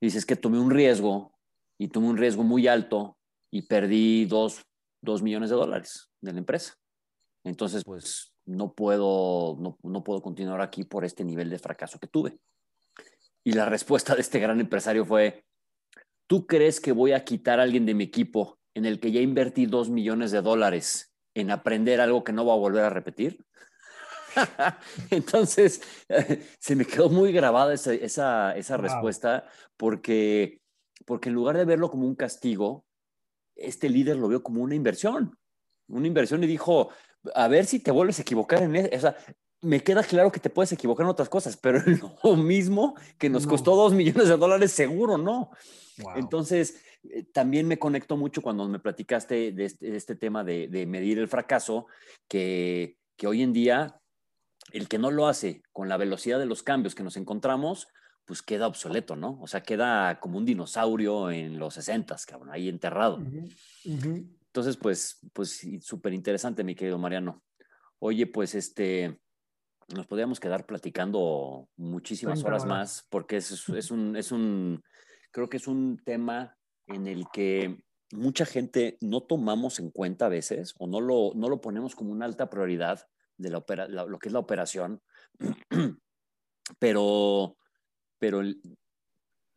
dice, es que tomé un riesgo y tomé un riesgo muy alto y perdí dos, dos millones de dólares de la empresa. Entonces, pues no puedo, no, puedo continuar aquí por este nivel de fracaso que tuve. Y la respuesta de este gran empresario fue, ¿tú crees que voy a quitar a alguien de mi equipo en el que ya invertí dos millones de dólares en aprender algo que no va a volver a repetir? Entonces, se me quedó muy grabada esa, respuesta porque, porque en lugar de verlo como un castigo, este líder lo vio como una inversión. Una inversión y dijo, a ver si te vuelves a equivocar en eso. O sea, me queda claro que te puedes equivocar en otras cosas, pero lo mismo que nos costó dos millones de dólares, seguro no. Entonces, eh, también me conecto mucho cuando me platicaste de este, este tema de, medir el fracaso, que, que hoy en día el que no lo hace con la velocidad de los cambios que nos encontramos, pues queda obsoleto, ¿no? O sea, queda como un dinosaurio en los 60, cabrón, ahí enterrado. Entonces, pues, pues súper interesante, mi querido Mariano. Oye, pues este, nos podríamos quedar platicando muchísimas horas más, porque es, es, un, es un, creo que es un tema en el que mucha gente no tomamos en cuenta a veces o no lo, no lo ponemos como una alta prioridad de la opera, lo que es la operación, pero, pero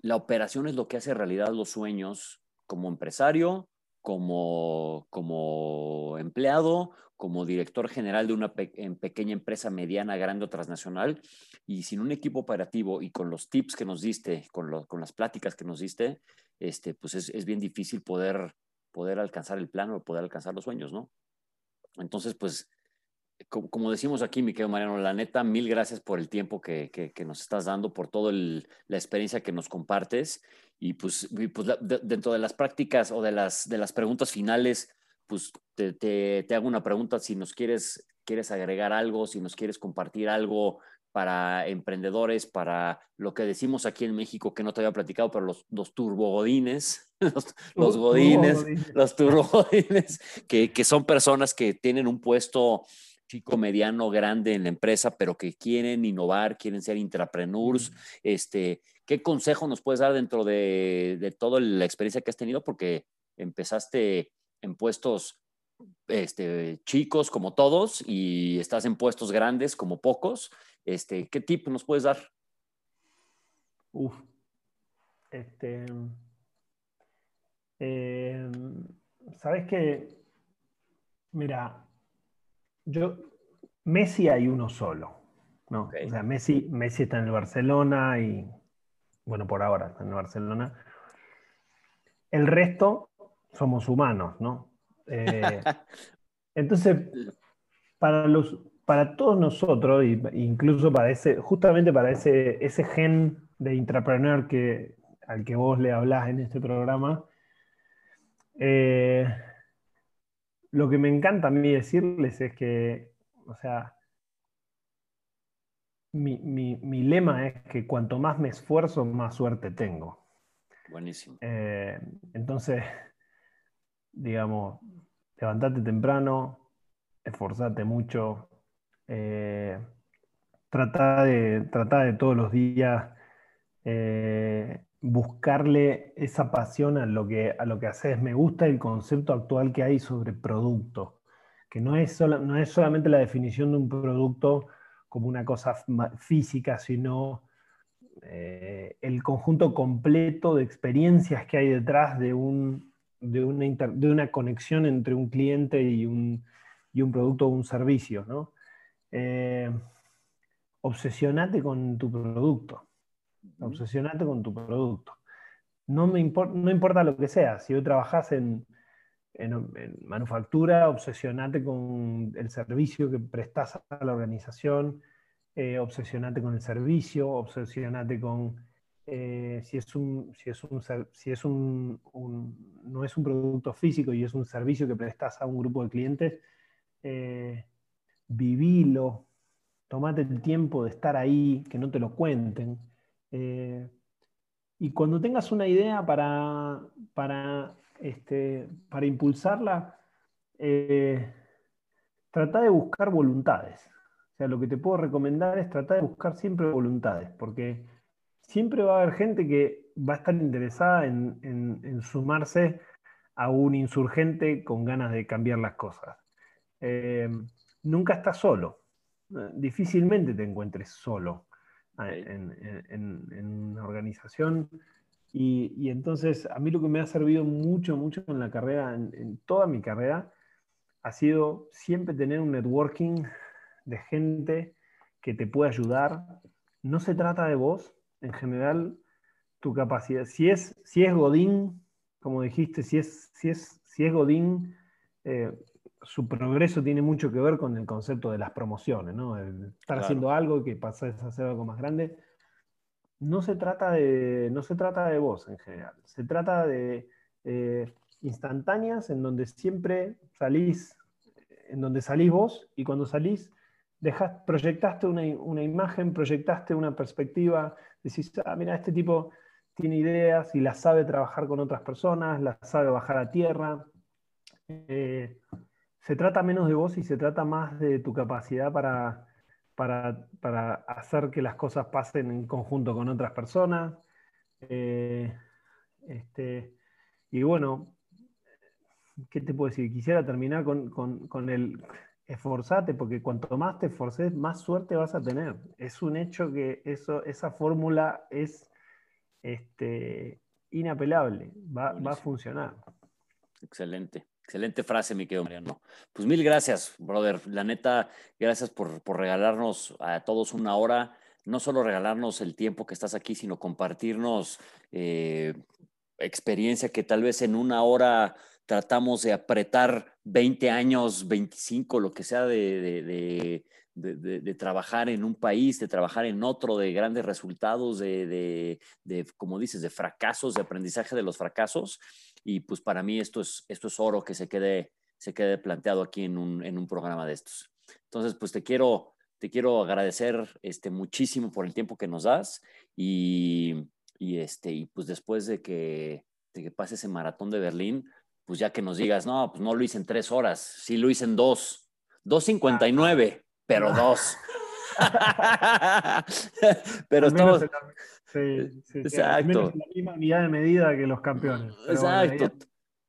la operación es lo que hace realidad los sueños como empresario, como, como empleado, como director general de una pequeña empresa mediana, grande o transnacional, y sin un equipo operativo y con los tips que nos diste, con, con las pláticas que nos diste, este, pues es, bien difícil poder, poder alcanzar el plano o poder alcanzar los sueños, ¿no? Entonces, pues como, decimos aquí, mi querido Mariano, la neta, mil gracias por el tiempo que, que, nos estás dando, por toda la experiencia que nos compartes. Y pues, pues dentro de las prácticas o de las, de las preguntas finales, pues te, te, te, hago una pregunta si nos quieres, quieres agregar algo, si nos quieres compartir algo para emprendedores, para lo que decimos aquí en México que no te había platicado, pero los, los turbogodines, los, los godines, los turbogodines, que, que son personas que tienen un puesto chico, mediano, grande en la empresa, pero que quieren innovar, quieren ser intrapreneurs. Este, ¿Qué consejo nos puedes dar dentro de, de toda la experiencia que has tenido? Porque empezaste en puestos este, chicos como todos y estás en puestos grandes como pocos. Este, ¿Qué tip nos puedes dar? Uf. Este, em, Sabes que, mira, yo, Messi hay uno solo. ¿no? O sea, Messi, Messi está en el Barcelona y, bueno, por ahora está en el Barcelona. El resto somos humanos, ¿no? Eh, entonces, para los, para todos nosotros, incluso para ese, justamente para ese, ese gen de intrapreneur que, al que vos le hablás en este programa, eh, lo que me encanta a mí decirles es que, o sea, mi, lema es que cuanto más me esfuerzo, más suerte tengo. Buenísimo. Eh, entonces, digamos, levantate temprano, esforzate mucho, eh, trata, de, de todos los días eh, buscarle esa pasión a lo, que, a lo que haces. Me gusta el concepto actual que hay sobre producto, que no es, no es solamente la definición de un producto como una cosa física, sino eh, el conjunto completo de experiencias que hay detrás de, un, de, una, de una, conexión entre un cliente y un, y un producto o un servicio. ¿no? Eh, obsesionate con tu producto. Obsesionate con tu producto. No, me importa lo que sea. Si hoy trabajas en, en, manufactura, obsesionate con el servicio que prestas a la organización, eh, obsesionate con el servicio, obsesionate con eh, si es un, si es un, si es un, no es un producto físico y es un servicio que prestas a un grupo de clientes, eh, vivilo, tomate el tiempo de estar ahí, que no te lo cuenten. Eh, y cuando tengas una idea para, para este, para impulsarla, eh, trata de buscar voluntades. O sea, lo que te puedo recomendar es tratar de buscar siempre voluntades, porque siempre va a haber gente que va a estar interesada en, sumarse a un insurgente con ganas de cambiar las cosas. Eh, nunca estás solo. Difícilmente te encuentres solo en, en una organización y, entonces a mí lo que me ha servido mucho, mucho en la carrera, en, toda mi carrera, ha sido siempre tener un networking de gente que te puede ayudar. No se trata de vos, en general, tu capacidad. Si es, si es Godín, como dijiste, si es, si es, si es Godín, eh, su progreso tiene mucho que ver con el concepto de las promociones, ¿no? estar haciendo algo y que pases a hacer algo más grande no se trata de, no se trata de vos en general, se trata de eh, instantáneas en donde siempre salís, en donde salís vos y cuando salís dejas, proyectaste una, imagen, proyectaste una perspectiva, decís, ah, mira, este tipo tiene ideas y las sabe trabajar con otras personas, las sabe bajar a tierra. Eh, se trata menos de vos y se trata más de tu capacidad para para, hacer que las cosas pasen en conjunto con otras personas. Eh, este, y bueno, ¿qué te puedo decir? Quisiera terminar con, el esforzate, porque cuanto más te esforces, más suerte vas a tener. Es un hecho que eso, esa fórmula es este, inapelable, va, va a funcionar. Excelente. Excelente frase, mi querido Mariano. Pues mil gracias, brother. La neta, gracias por, regalarnos a todos una hora. No solo regalarnos el tiempo que estás aquí, sino compartirnos eh, experiencia que tal vez en una hora tratamos de apretar 20 años, 25, lo que sea de, de, trabajar en un país, de trabajar en otro, de grandes resultados, de, como dices, de fracasos, de aprendizaje de los fracasos. Y pues para mí esto es, esto es oro que se quede, se quede planteado aquí en un, en un programa de estos. Entonces, pues te quiero, te quiero agradecer este, muchísimo por el tiempo que nos das y, y, este, y pues después de que, de que pase ese maratón de Berlín, pues ya que nos digas, no, pues no lo hice en tres horas, sí lo hice en dos, 2.59, pero dos. pero estamos... Sí, sí, Exacto. la misma unidad de medida que los campeones. Exacto.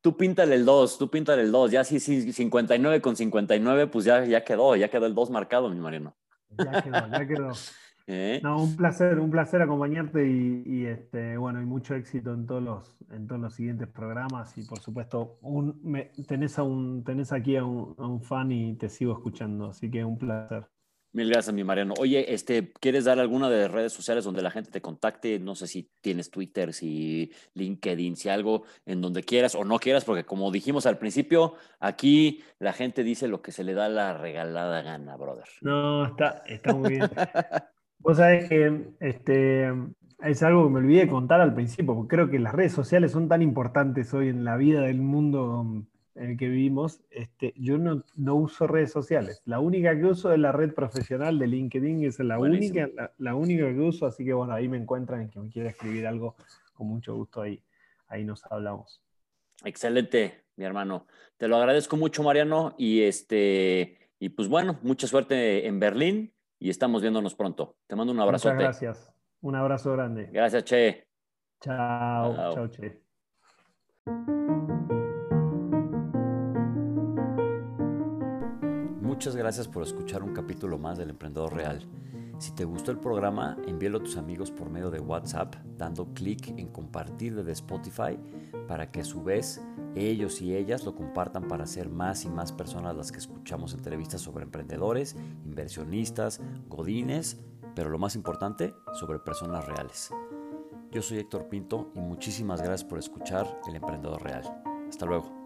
Tú píntale el 2, tú píntale el 2. Ya sí, sí, 59 con 59, pues ya, ya quedó, ya quedó el 2 marcado, mi Mariano. Ya quedó, ya quedó. ¿Eh? No, un placer, un placer acompañarte y, este, bueno, y mucho éxito en todos los, en todos los siguientes programas y por supuesto tenés, a un, tenés aquí a un, a un fan y te sigo escuchando, así que un placer. Mil gracias, mi Mariano. Oye, este, ¿quieres dar alguna de redes sociales donde la gente te contacte? No sé si tienes Twitter, si LinkedIn, si algo en donde quieras o no quieras, porque como dijimos al principio, aquí la gente dice lo que se le da la regalada gana, brother. No, está, está muy bien. Vos sabés que este, es algo que me olvidé de contar al principio, porque creo que las redes sociales son tan importantes hoy en la vida del mundo en el que vivimos, este, yo no, no, uso redes sociales. La única que uso es la red profesional de LinkedIn, es la única, la, única que uso, así que bueno, ahí me encuentran, que me quiera escribir algo, con mucho gusto ahí, ahí nos hablamos. Excelente, mi hermano. Te lo agradezco mucho, Mariano, y este, y pues bueno, mucha suerte en Berlín y estamos viéndonos pronto. Te mando un abrazo. Muchas gracias. Un abrazo grande. Gracias, Che. Chao, chao, chao Che. Muchas gracias por escuchar un capítulo más del Emprendedor Real. Si te gustó el programa, envíalo a tus amigos por medio de WhatsApp, dando clic en compartir desde Spotify para que a su vez ellos y ellas lo compartan para ser más y más personas las que escuchamos entrevistas sobre emprendedores, inversionistas, godines, pero lo más importante, sobre personas reales. Yo soy Héctor Pinto y muchísimas gracias por escuchar El Emprendedor Real. Hasta luego.